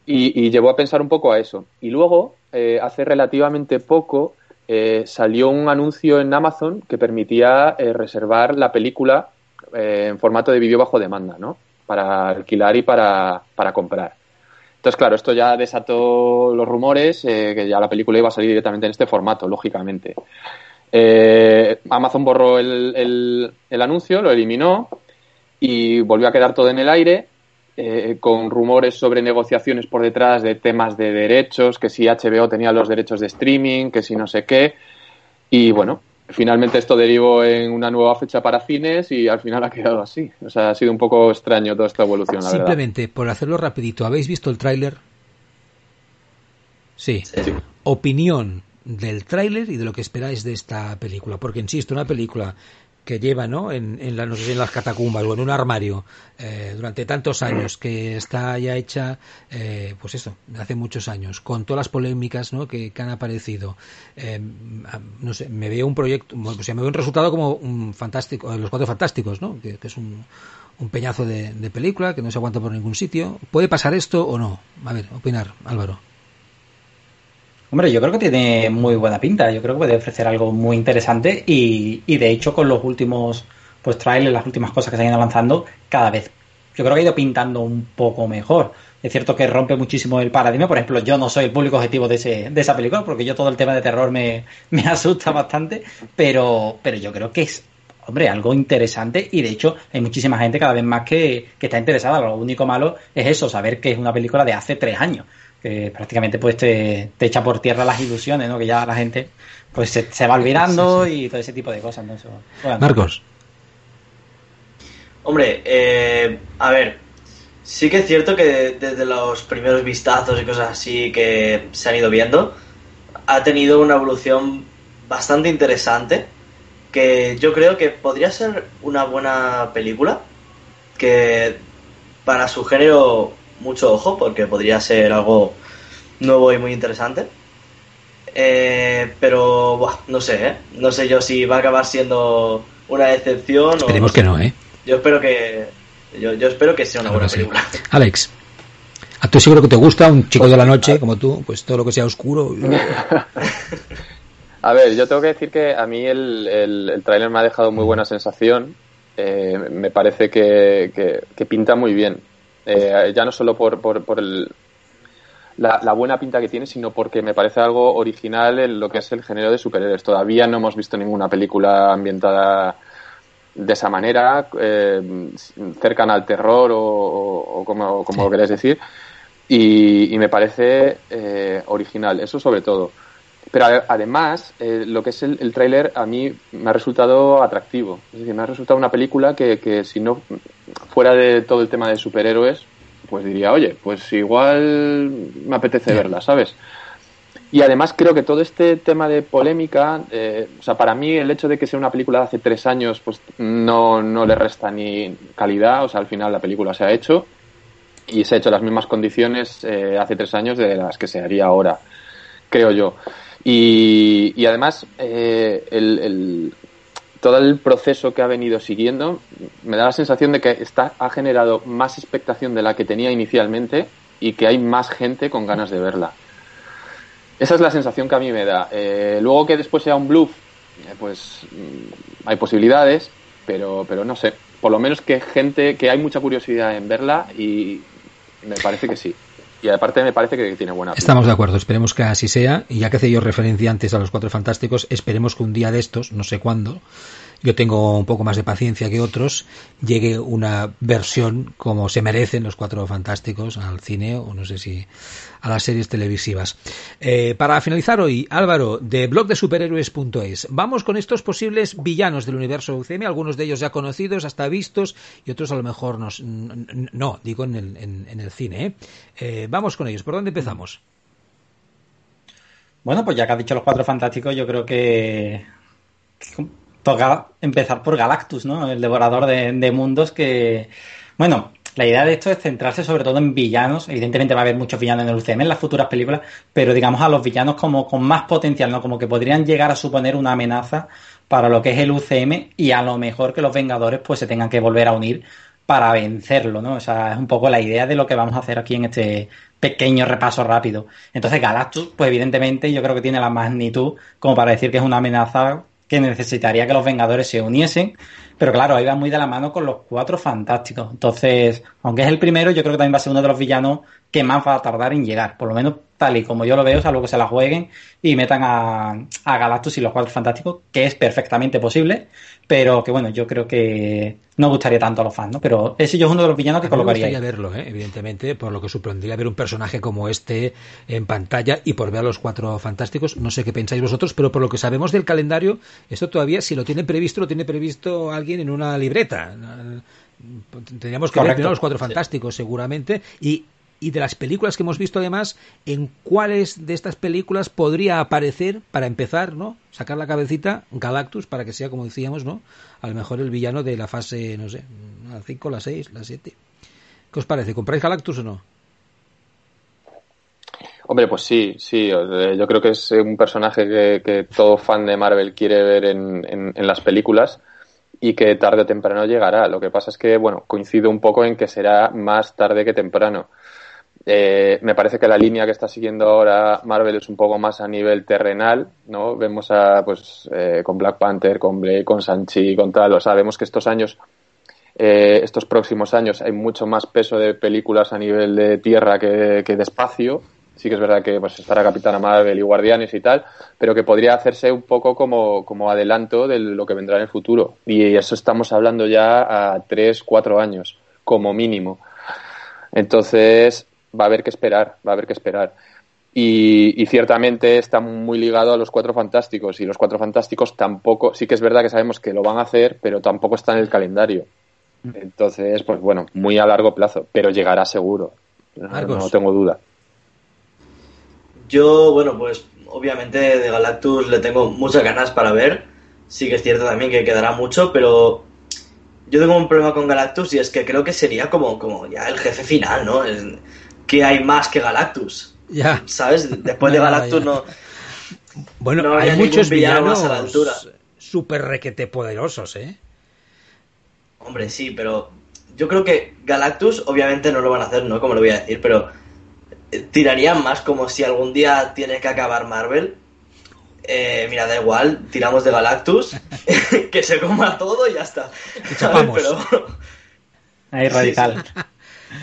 Y, llevó a pensar un poco a eso. Y luego, eh, hace relativamente poco, eh, salió un anuncio en Amazon que permitía eh, reservar la película en formato de vídeo bajo demanda, ¿no? Para alquilar y para, para comprar. Entonces, claro, esto ya desató los rumores que ya la película iba a salir directamente en este formato, lógicamente. Eh, Amazon borró el, anuncio, lo eliminó y volvió a quedar todo en el aire, eh, con rumores sobre negociaciones por detrás de temas de derechos, que si HBO tenía los derechos de streaming, que si no sé qué. Y bueno, finalmente esto derivó en una nueva fecha para cines y al final ha quedado así. O sea, ha sido un poco extraño toda esta evolución, la Simplemente, por hacerlo rapidito, ¿habéis visto el tráiler? sí. Opinión del tráiler y de lo que esperáis de esta película. Porque, insisto, una película que lleva ¿no? en, en, no sé en las catacumbas o en un armario eh, durante tantos años, que está ya hecha, eh, pues eso, hace muchos años, con todas las polémicas ¿no? que, han aparecido. Eh, no sé, me veo un proyecto, pues me veo un resultado como un fantástico, Los Cuatro Fantásticos, ¿no? que, es un, un peñazo de, de película que no se aguanta por ningún sitio. ¿Puede pasar esto o no? A ver, opinar, Álvaro. Hombre, yo creo que tiene muy buena pinta. Yo creo que puede ofrecer algo muy interesante y, de hecho con los últimos pues trailers, las últimas cosas que se han ido avanzando, cada vez yo creo que ha ido pintando un poco mejor. Es cierto que rompe muchísimo el paradigma. Por ejemplo, yo no soy el público objetivo de, ese, de esa película porque yo todo el tema de terror me, me asusta bastante, pero, pero yo creo que es hombre, algo interesante y de hecho hay muchísima gente cada vez más que, que, está interesada. Lo único malo es eso, saber que es una película de hace tres años que prácticamente pues te, echa por tierra las ilusiones, ¿no? Que ya la gente pues se, va olvidando y todo ese tipo de cosas, Marcos. Hombre, eh, a ver, sí que es cierto que desde los primeros vistazos y cosas así que se han ido viendo, ha tenido una evolución bastante interesante, que yo creo que podría ser una buena película, que para su género mucho ojo porque podría ser algo nuevo y muy interesante. Eh, pero no sé, ¿eh? no sé yo si va a acabar siendo una excepción. Esperemos que no, ¿eh? Yo espero que yo, espero que sea una buena película. Alex, a tú seguro que te gusta un chico de la noche como tú, pues todo lo que sea oscuro. a ver, yo tengo que decir que a mí el, el, tráiler me ha dejado muy buena sensación. Eh, me parece que, que pinta muy bien. Eh, ya no solo por, por, el, la, buena pinta que tiene, sino porque me parece algo original en lo que es el género de superhéroes. Todavía no hemos visto ninguna película ambientada de esa manera, eh, cercana al terror o, como, como lo queréis decir, y, me parece eh, original, eso sobre todo. Pero además, lo que es el, el tráiler a mí me ha resultado atractivo. Es decir, me ha resultado una película que, que si no fuera de todo el tema de superhéroes, pues diría, oye, pues igual me apetece verla, ¿sabes? Y además creo que todo este tema de polémica, eh, o sea, para mí el hecho de que sea una película de hace tres años, pues no, no le resta ni calidad, o sea, al final la película se ha hecho y se ha hecho en las mismas condiciones eh, hace tres años de las que se haría ahora. creo yo. Y, además, eh, el, todo el proceso que ha venido siguiendo me da la sensación de que está, ha generado más expectación de la que tenía inicialmente y que hay más gente con ganas de verla. Esa es la sensación que a mí me da. Eh, luego que después sea un bluff, eh, pues mm, hay posibilidades, pero, pero no sé. Por lo menos que gente, que hay mucha curiosidad en verla y me parece que sí. Y aparte me parece que tiene buena. Estamos de acuerdo, esperemos que así sea. Y ya que hace yo referencia antes a los Cuatro Fantásticos, esperemos que un día de estos, no sé cuándo, yo tengo un poco más de paciencia que otros, llegue una versión como se merecen los Cuatro Fantásticos al cine o no sé si a las series televisivas. Eh, para finalizar hoy, Álvaro, de blog de superhéroes.es, vamos con estos posibles villanos del universo UCM, algunos de ellos ya conocidos, hasta vistos, y otros a lo mejor nos, no, digo en el, en, el cine. ¿eh? ¿eh? vamos con ellos, ¿por dónde empezamos? Bueno, pues ya que has dicho los cuatro fantásticos, yo creo que toca empezar por Galactus, ¿no? El devorador de, mundos que, bueno, la idea de esto es centrarse sobre todo en villanos. Evidentemente va a haber muchos villanos en el UCM en las futuras películas, pero digamos a los villanos como con más potencial, ¿no? Como que podrían llegar a suponer una amenaza para lo que es el UCM y a lo mejor que los Vengadores pues se tengan que volver a unir para vencerlo, ¿no? O sea, es un poco la idea de lo que vamos a hacer aquí en este pequeño repaso rápido. Entonces Galactus, pues evidentemente yo creo que tiene la magnitud como para decir que es una amenaza que necesitaría que los Vengadores se uniesen, pero claro, ahí va muy de la mano con los cuatro fantásticos. Entonces, aunque es el primero, yo creo que también va a ser uno de los villanos que más va a tardar en llegar, por lo menos tal y como yo lo veo, salvo que se la jueguen y metan a, a Galactus y los cuatro fantásticos, que es perfectamente posible, pero que bueno, yo creo que no gustaría tanto a los fans, ¿no? Pero ese yo es uno de los villanos que colocaría. Me gustaría verlo, ¿eh? evidentemente, por lo que supondría ver un personaje como este en pantalla y por ver a los cuatro fantásticos. No sé qué pensáis vosotros, pero por lo que sabemos del calendario, esto todavía, si lo tiene previsto, lo tiene previsto alguien en una libreta. Tendríamos que ver primero a los cuatro fantásticos, seguramente, y y de las películas que hemos visto además, en cuáles de estas películas podría aparecer, para empezar, ¿no? Sacar la cabecita Galactus para que sea, como decíamos, ¿no? A lo mejor el villano de la fase, no sé, la 5, la 6, la 7. ¿Qué os parece? ¿Compráis Galactus o no? Hombre, pues sí, sí. Yo creo que es un personaje que, todo fan de Marvel quiere ver en, en, las películas y que tarde o temprano llegará. Lo que pasa es que, bueno, coincido un poco en que será más tarde que temprano. Eh, me parece que la línea que está siguiendo ahora Marvel es un poco más a nivel terrenal, ¿no? Vemos a, pues, eh, con Black Panther, con Blade, con Sanchi, con tal, o sea, que estos años, eh, estos próximos años hay mucho más peso de películas a nivel de tierra que, de espacio. Sí que es verdad que pues estará Capitana Marvel y Guardianes y tal, pero que podría hacerse un poco como, como adelanto de lo que vendrá en el futuro. Y eso estamos hablando ya a tres, cuatro años, como mínimo. Entonces, va a haber que esperar, va a haber que esperar. Y, ciertamente está muy ligado a los cuatro fantásticos y los cuatro fantásticos tampoco, sí que es verdad que sabemos que lo van a hacer, pero tampoco está en el calendario. Entonces, pues bueno, muy a largo plazo, pero llegará seguro, no, tengo duda. Yo, bueno, pues obviamente de Galactus le tengo muchas ganas para ver, sí que es cierto también que quedará mucho, pero yo tengo un problema con Galactus y es que creo que sería como, como ya el jefe final, ¿no? Que hay más que Galactus. Ya. ¿Sabes? Después de Galactus no. Bueno, hay muchos villanos a la altura. Súper requete poderosos, ¿eh? Hombre, sí, pero yo creo que Galactus, obviamente no lo van a hacer, ¿no? Como lo voy a decir, pero eh, tirarían más como si algún día tiene que acabar Marvel. Eh, mira, da igual, tiramos de Galactus, que se coma todo y ya está. Pero... Ahí radical.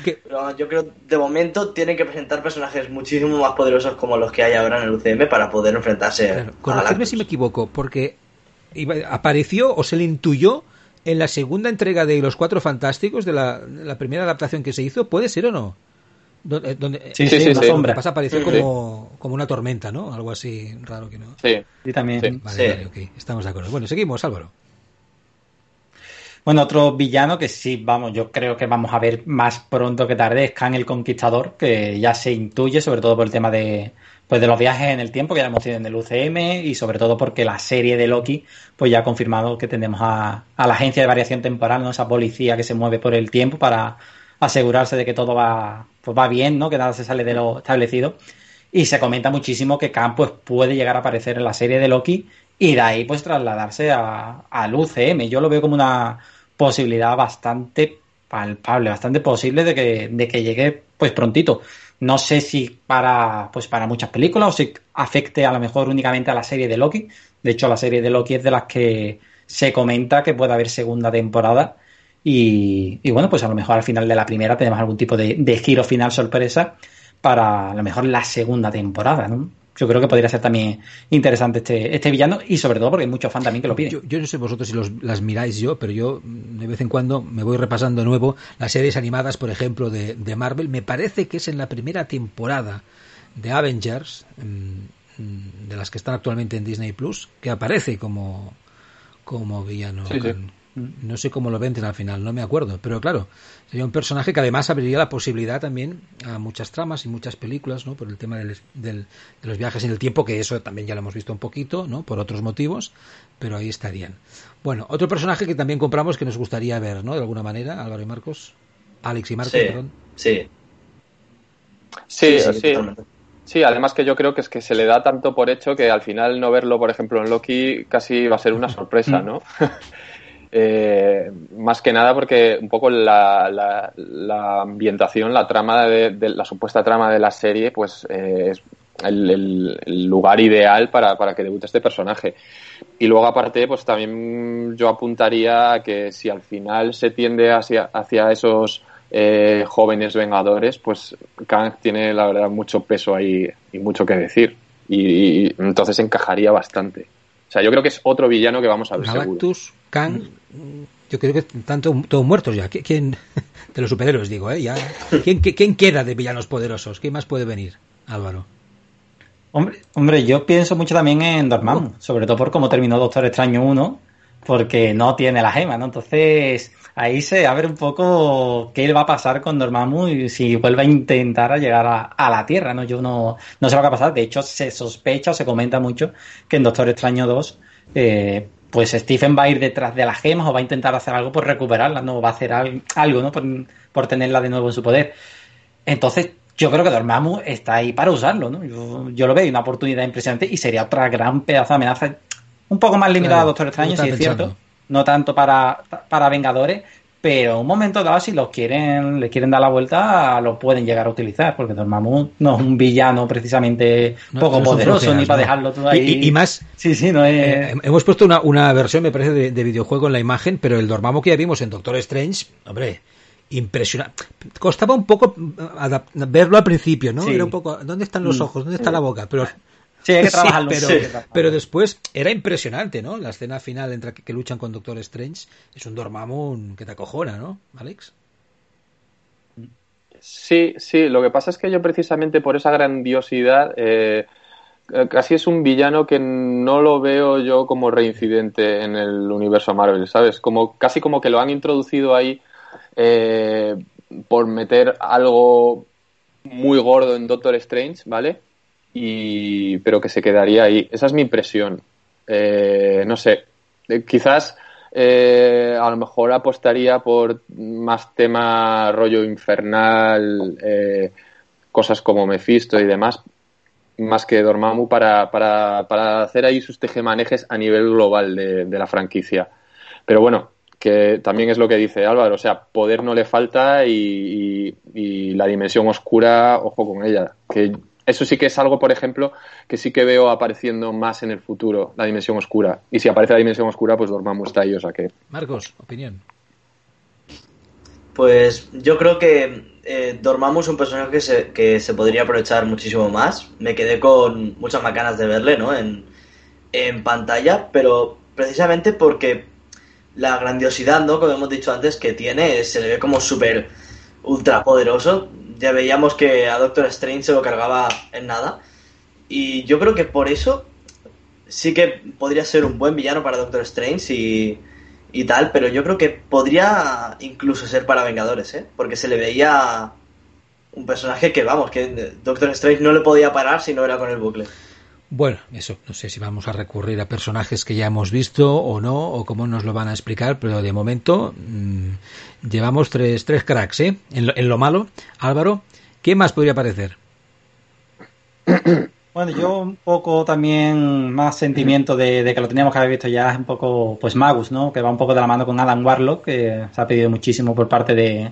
Pero yo creo de momento tienen que presentar personajes muchísimo más poderosos como los que hay ahora en el UCM para poder enfrentarse claro, si me equivoco, porque apareció o se le intuyó en la segunda entrega de Los Cuatro Fantásticos, de la, primera adaptación que se hizo, ¿puede ser o no? Donde, donde sí, sí, sí, sombra. Pasa, apareció como, como una tormenta, ¿no? Algo así raro que no. Sí, y también. Vale, vale, ok. Estamos de acuerdo. Bueno, seguimos, Álvaro. Bueno, otro villano que sí, vamos, yo creo que vamos a ver más pronto que tarde es Khan el Conquistador, que ya se intuye, sobre todo por el tema de, pues de los viajes en el tiempo que ya hemos tenido en el UCM y sobre todo porque la serie de Loki pues ya ha confirmado que tenemos a, la agencia de variación temporal, ¿no? esa policía que se mueve por el tiempo para asegurarse de que todo va, pues va bien, ¿no? que nada se sale de lo establecido. Y se comenta muchísimo que Khan pues, puede llegar a aparecer en la serie de Loki y de ahí pues trasladarse a, al UCM. Yo lo veo como una posibilidad bastante palpable, bastante posible de que, de que llegue pues prontito. No sé si para, pues para muchas películas o si afecte a lo mejor únicamente a la serie de Loki. De hecho, la serie de Loki es de las que se comenta que puede haber segunda temporada. Y, bueno, pues a lo mejor al final de la primera tenemos algún tipo de, de giro final sorpresa para a lo mejor la segunda temporada, ¿no? Yo creo que podría ser también interesante este, este villano y sobre todo porque hay muchos fans también que lo piden. Yo, no sé vosotros si los, las miráis yo, pero yo de vez en cuando me voy repasando de nuevo las series animadas, por ejemplo, de, de Marvel. Me parece que es en la primera temporada de Avengers, mm, de las que están actualmente en Disney Plus, que aparece como, como villano. No sé cómo lo venden al final, no me acuerdo. Pero claro, sería un personaje que además abriría la posibilidad también a muchas tramas y muchas películas, ¿no? Por el tema del, de los viajes en el tiempo, que eso también ya lo hemos visto un poquito, ¿no? Por otros motivos, pero ahí estarían. Bueno, otro personaje que también compramos que nos gustaría ver, ¿no? De alguna manera, Álvaro y Marcos. Alex y Marcos, perdón. Sí. Sí, sí, sí. Sí, además que yo creo que es que se le da tanto por hecho que al final no verlo, por ejemplo, en Loki casi va a ser una sorpresa. ¿no? Eh, más que nada porque un poco la, la, ambientación, la trama de, la supuesta trama de la serie, pues eh, es el, lugar ideal para, para, que debute este personaje. Y luego aparte, pues también yo apuntaría a que si al final se tiende hacia, hacia esos eh, jóvenes vengadores, pues Kang tiene la verdad mucho peso ahí y mucho que decir. Y, entonces encajaría bastante. O sea, yo creo que es otro villano que vamos a ver Galactus, Kang, yo creo que están todos muertos ya. ¿Quién, de los superhéroes digo, ¿eh? Ya, ¿quién, ¿Quién queda de villanos poderosos? ¿Quién más puede venir, Álvaro? Hombre, hombre yo pienso mucho también en Dormammu, sobre todo por cómo terminó Doctor Extraño 1, porque no tiene la gema, ¿no? Entonces, ahí se abre un poco qué va a pasar con Dormammu y si vuelve a intentar llegar a, la Tierra, ¿no? Yo no, no sé lo que va a pasar. De hecho, se sospecha o se comenta mucho que en Doctor Extraño 2 eh, pues Stephen va a ir detrás de las gemas o va a intentar hacer algo por recuperarlas, ¿no? Va a hacer algo, ¿no? Por, tenerla de nuevo en su poder. Entonces, yo creo que Dormammu está ahí para usarlo, ¿no? Yo, lo veo, una oportunidad impresionante y sería otra gran pedazo de amenaza. Un poco más limitada a Doctor Extraño, si es cierto. No tanto para, para Vengadores, pero un momento dado, si los quieren, le quieren dar la vuelta, lo pueden llegar a utilizar, porque Dormammu no es un villano precisamente poco poderoso, ni para dejarlo todo ahí. Y, más, sí, sí, no es... Eh, hemos puesto una, una, versión, me parece, de, videojuego en la imagen, pero el Dormammu que ya vimos en Doctor Strange, hombre, impresionante. Costaba un poco verlo al principio, ¿no? Era un poco, ¿dónde están los mm. ojos? ¿Dónde está la boca? Pero Sí, hay que trabajarlo. pero, pero después era impresionante, ¿no? La escena final entre que, luchan con Doctor Strange es un Dormammu que te acojona, ¿no, Alex? Sí, sí. Lo que pasa es que yo precisamente por esa grandiosidad eh, casi es un villano que no lo veo yo como reincidente en el universo Marvel, ¿sabes? Como casi como que lo han introducido ahí eh, por meter algo muy gordo en Doctor Strange, ¿vale? Y, pero que se quedaría ahí. Esa es mi impresión. Eh, no sé, eh, quizás eh, a lo mejor apostaría por más tema rollo infernal, cosas como Mephisto y demás, más que Dormammu para, para, para hacer ahí sus tejemanejes a nivel global de, la franquicia. Pero bueno, que también es lo que dice Álvaro, o sea, poder no le falta y, y la dimensión oscura, ojo con ella, que eso sí que es algo, por ejemplo, que sí que veo apareciendo más en el futuro, la dimensión oscura. Y si aparece la dimensión oscura, pues dormamos está ahí, o sea que... Marcos, opinión. Pues yo creo que eh, Dormammu es un personaje que se, que se podría aprovechar muchísimo más. Me quedé con muchas más ganas de verle, ¿no? En, en pantalla, pero precisamente porque la grandiosidad, ¿no? Como hemos dicho antes, que tiene, se le ve como súper ultra poderoso ya veíamos que a Doctor Strange se lo cargaba en nada. Y yo creo que por eso sí que podría ser un buen villano para Doctor Strange y, y tal, pero yo creo que podría incluso ser para Vengadores, ¿eh? Porque se le veía un personaje que, vamos, que Doctor Strange no le podía parar si no era con el bucle. Bueno, eso, no sé si vamos a recurrir a personajes que ya hemos visto o no, o cómo nos lo van a explicar, pero de momento mm, llevamos tres, tres cracks, ¿eh? En lo, en lo, malo, Álvaro, ¿qué más podría aparecer? Bueno, yo un poco también más sentimiento de, que lo teníamos que haber visto ya, un poco, pues Magus, ¿no? Que va un poco de la mano con Adam Warlock, que se ha pedido muchísimo por parte de,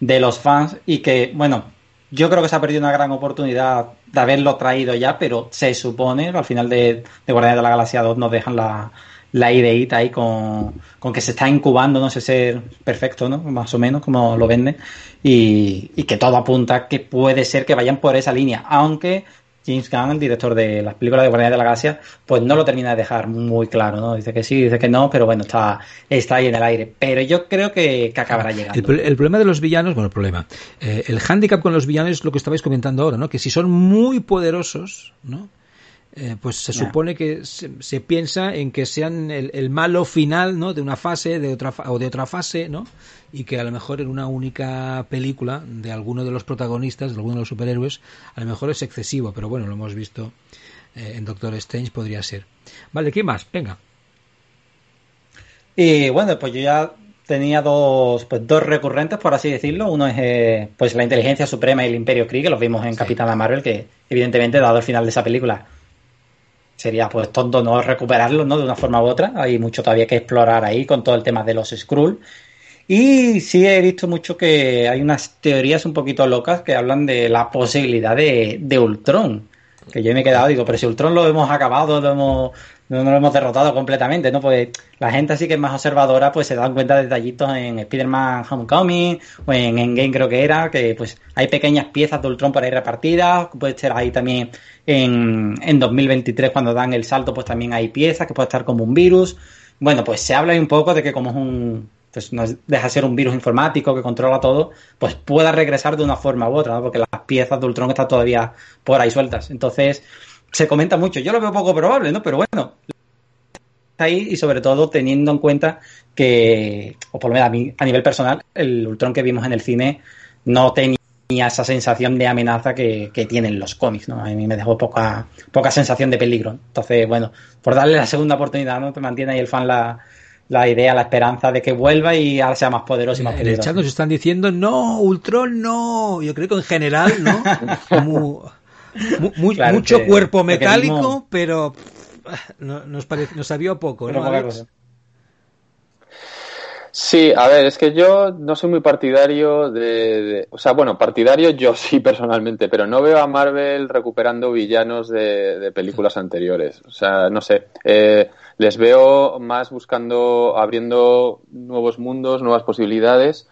de los fans y que, bueno, yo creo que se ha perdido una gran oportunidad de haberlo traído ya, pero se supone al final de, de Guardianes de la Galaxia 2 nos dejan la, la ideita ahí con, con, que se está incubando, no sé ser perfecto, ¿no? Más o menos, como lo vende, y, y, que todo apunta que puede ser que vayan por esa línea, aunque James Gunn, el director de las películas de Guardianes de la Galaxia, pues no lo termina de dejar muy claro, ¿no? Dice que sí, dice que no, pero bueno, está, está ahí en el aire. Pero yo creo que, acabará llegando. El, problema de los villanos, bueno, el problema, eh, el hándicap con los villanos es lo que estabais comentando ahora, ¿no? Que si son muy poderosos, ¿no? Eh, pues se supone que se, piensa en que sean el, malo final ¿no? de una fase de otra o de otra fase ¿no? Y que a lo mejor en una única película de alguno de los protagonistas de alguno de los superhéroes a lo mejor es excesivo pero bueno lo hemos visto eh, en Doctor Strange podría ser vale ¿qué más? venga y bueno pues yo ya tenía dos pues dos recurrentes por así decirlo uno es eh, pues la inteligencia suprema y el Imperio Kree que los vimos en Capitana Marvel que evidentemente dado el final de esa película sería pues tonto no recuperarlo, ¿no? De una forma u otra. Hay mucho todavía que explorar ahí con todo el tema de los Skrull. Y sí he visto mucho que hay unas teorías un poquito locas que hablan de la posibilidad de, Ultron. Que yo me he quedado, digo, pero si Ultron lo hemos acabado, lo hemos, no, lo hemos derrotado completamente, ¿no? Pues la gente así que es más observadora, pues se dan cuenta de detallitos en Spider-Man Homecoming o en Endgame creo que era, que pues hay pequeñas piezas de Ultron por ahí repartidas, puede ser ahí también en, en 2023 cuando dan el salto, pues también hay piezas que puede estar como un virus. Bueno, pues se habla un poco de que como es un, pues no deja ser un virus informático que controla todo, pues pueda regresar de una forma u otra, ¿no? porque las piezas de Ultron están todavía por ahí sueltas. Entonces, se comenta mucho. Yo lo veo poco probable, ¿no? Pero bueno, ahí y sobre todo teniendo en cuenta que, o por lo menos a, nivel personal, el Ultron que vimos en el cine no tenía esa sensación de amenaza que, tienen los cómics, ¿no? A mí me dejó poca, poca sensación de peligro. Entonces, bueno, por darle la segunda oportunidad, ¿no? Te mantiene ahí el fan la, la idea, la esperanza de que vuelva y ahora sea más poderoso y más peligroso. En el chat nos están diciendo, no, Ultron no. Yo creo que en general, ¿no? Como mucho cuerpo metálico, pero nos, nos sabía poco, Sí, a ver, es que yo no soy muy partidario de, O sea, bueno, partidario yo sí personalmente, pero no veo a Marvel recuperando villanos de, películas anteriores. O sea, no sé. Eh, les veo más buscando, abriendo nuevos mundos, nuevas posibilidades.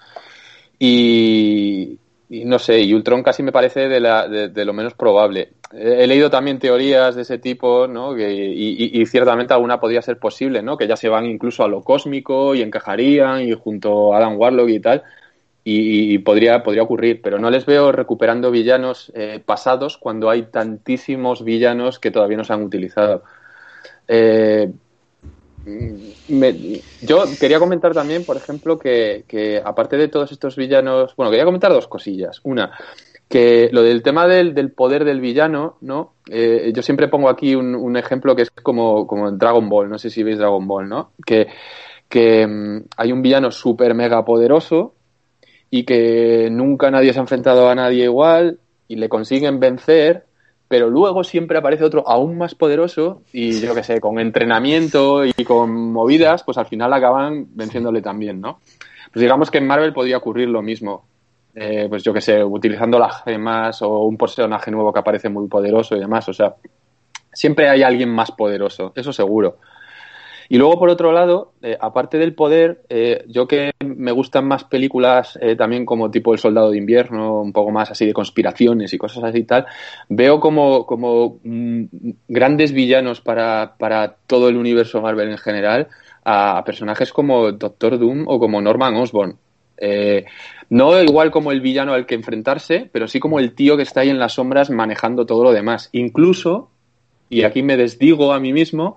Y, y no sé, y Ultron casi me parece de, la, de, lo menos probable. He, leído también teorías de ese tipo, ¿no? Y, ciertamente alguna podría ser posible, ¿no? Que ya se van incluso a lo cósmico y encajarían y junto a Adam Warlock y tal. Y, podría, podría ocurrir, pero no les veo recuperando villanos eh, pasados cuando hay tantísimos villanos que todavía no se han utilizado. Eh, yo quería comentar también, por ejemplo, que, aparte de todos estos villanos, bueno, quería comentar dos cosillas. Una, que lo del tema del, poder del villano, ¿no? Eh, yo siempre pongo aquí un, ejemplo que es como, Dragon Ball, no sé si veis Dragon Ball, ¿no? Que, que mm, hay un villano súper mega poderoso y que nunca nadie se ha enfrentado a nadie igual y le consiguen vencer pero luego siempre aparece otro aún más poderoso y yo que sé, con entrenamiento y con movidas, pues al final acaban venciéndole también, ¿no? Pues digamos que en Marvel podría ocurrir lo mismo. Eh, pues yo que sé, utilizando las gemas o un personaje nuevo que aparece muy poderoso y demás. O sea, siempre hay alguien más poderoso, eso seguro. Y luego, por otro lado, eh, aparte del poder, eh, yo que me gustan más películas eh, también como tipo El Soldado de Invierno, un poco más así de conspiraciones y cosas así y tal, veo como, como mm, grandes villanos para, para todo el universo Marvel en general a, personajes como Doctor Doom o como Norman Osborn. no igual como el villano al que enfrentarse, pero sí como el tío que está ahí en las sombras manejando todo lo demás. Incluso, y aquí me desdigo a mí mismo,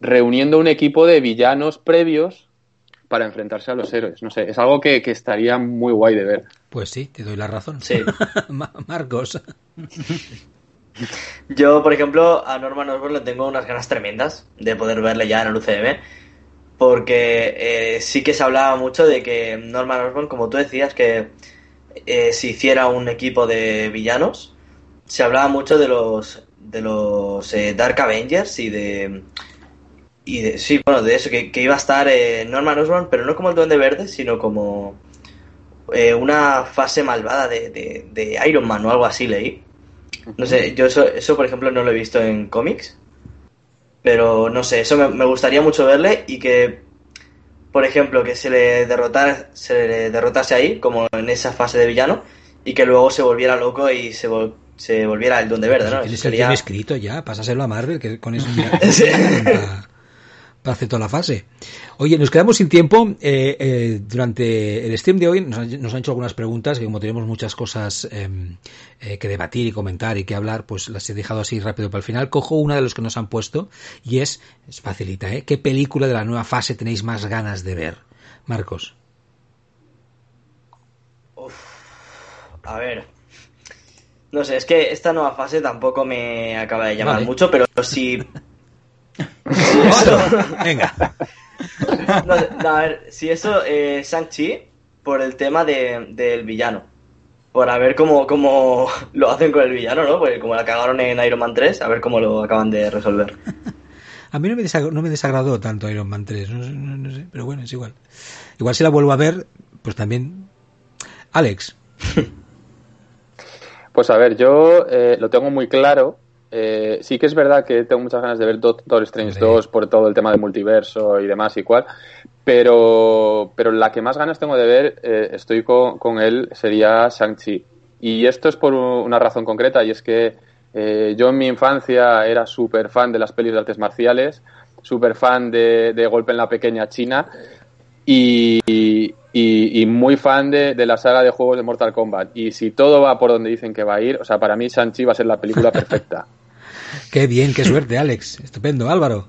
reuniendo un equipo de villanos previos para enfrentarse a los héroes. No sé, es algo que, estaría muy guay de ver. Pues sí, te doy la razón. Sí. Marcos. Yo, por ejemplo, a Norman Osborn le tengo unas ganas tremendas de poder verle ya en el UCM. Porque eh, sí que se hablaba mucho de que Norman Osborn, como tú decías, que eh, si hiciera un equipo de villanos, se hablaba mucho de los de los eh, Dark Avengers y de y de, sí, bueno, de eso, que, iba a estar eh, Norman Osborn, pero no como el Duende Verde, sino como eh, una fase malvada de, de, Iron Man o algo así leí. No sé, yo eso, eso por ejemplo no lo he visto en cómics, pero no sé, eso me, gustaría mucho verle y que, por ejemplo, que se le, derrotara, se le derrotase ahí, como en esa fase de villano, y que luego se volviera loco y se, se volviera el Duende Verde, ¿no? Tienes sería... escrito ya, pásaselo a Marvel, que con eso hacer toda la fase. Oye, nos quedamos sin tiempo. Eh, eh, durante el stream de hoy nos han, hecho algunas preguntas que como tenemos muchas cosas em, eh, que debatir y comentar y que hablar, pues las he dejado así rápido para el final. Cojo una de los que nos han puesto y es, es facilita, ¿eh? ¿Qué película de la nueva fase tenéis más ganas de ver? Marcos. a ver, no sé, es que esta nueva fase tampoco me acaba de llamar mucho, pero si. Venga. a ver, si eso, eh, Shang-Chi, por el tema de, del villano. Por a ver cómo, cómo lo hacen con el villano, ¿no? Porque como la cagaron en Iron Man 3, a ver cómo lo acaban de resolver. A mí no me, desagradó, no me desagradó tanto Iron Man 3, no, sé, pero bueno, es igual. Igual si la vuelvo a ver, pues también. Alex. Pues a ver, yo eh, lo tengo muy claro. Eh, sí que es verdad que tengo muchas ganas de ver Doctor Strange 2 por todo el tema del multiverso y demás y cual, pero, pero la que más ganas tengo de ver, eh, estoy con, con, él, sería Shang-Chi. Y esto es por una razón concreta, y es que yo en mi infancia era súper fan de las pelis de artes marciales, súper fan de, de Golpe en la Pequeña China, y, y, muy fan de, la saga de juegos de Mortal Kombat. Y si todo va por donde dicen que va a ir, o sea, para mí Shang-Chi va a ser la película perfecta. Qué bien, qué suerte, Alex. Estupendo, Álvaro.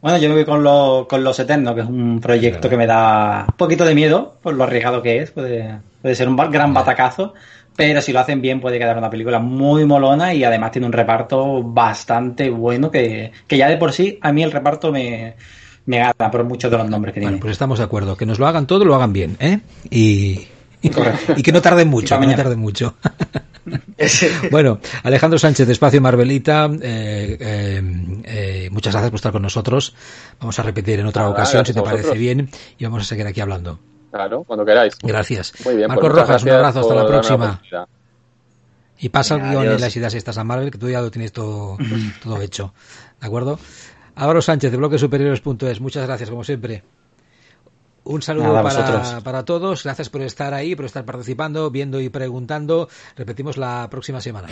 Bueno, yo me voy con, con Los Eternos, que es un proyecto que me da un poquito de miedo por lo arriesgado que es. Puede, puede ser un gran batacazo, pero si lo hacen bien puede quedar una película muy molona y además tiene un reparto bastante bueno que, que ya de por sí a mí el reparto me, me gana por muchos de los nombres que bueno, Pues estamos de acuerdo, que nos lo hagan todo, lo hagan bien, ¿eh? Y, y, que no tarden mucho, que no tarden mucho. bueno, Alejandro Sánchez de Espacio Marvelita, eh, eh, eh, muchas gracias por estar con nosotros. Vamos a repetir en otra ocasión, si te parece bien, y vamos a seguir aquí hablando. Claro, cuando queráis. Gracias. Muy bien, Marcos pues Rojas, un abrazo, hasta la próxima. Y pasa el guion y las ideas estas a Marvel, que tú ya lo tienes todo, todo hecho. ¿De acuerdo? Álvaro Sánchez de bloquesuperiores.es, muchas gracias como siempre. Un saludo para, para, todos, gracias por estar ahí, por estar participando, viendo y preguntando. Repetimos la próxima semana.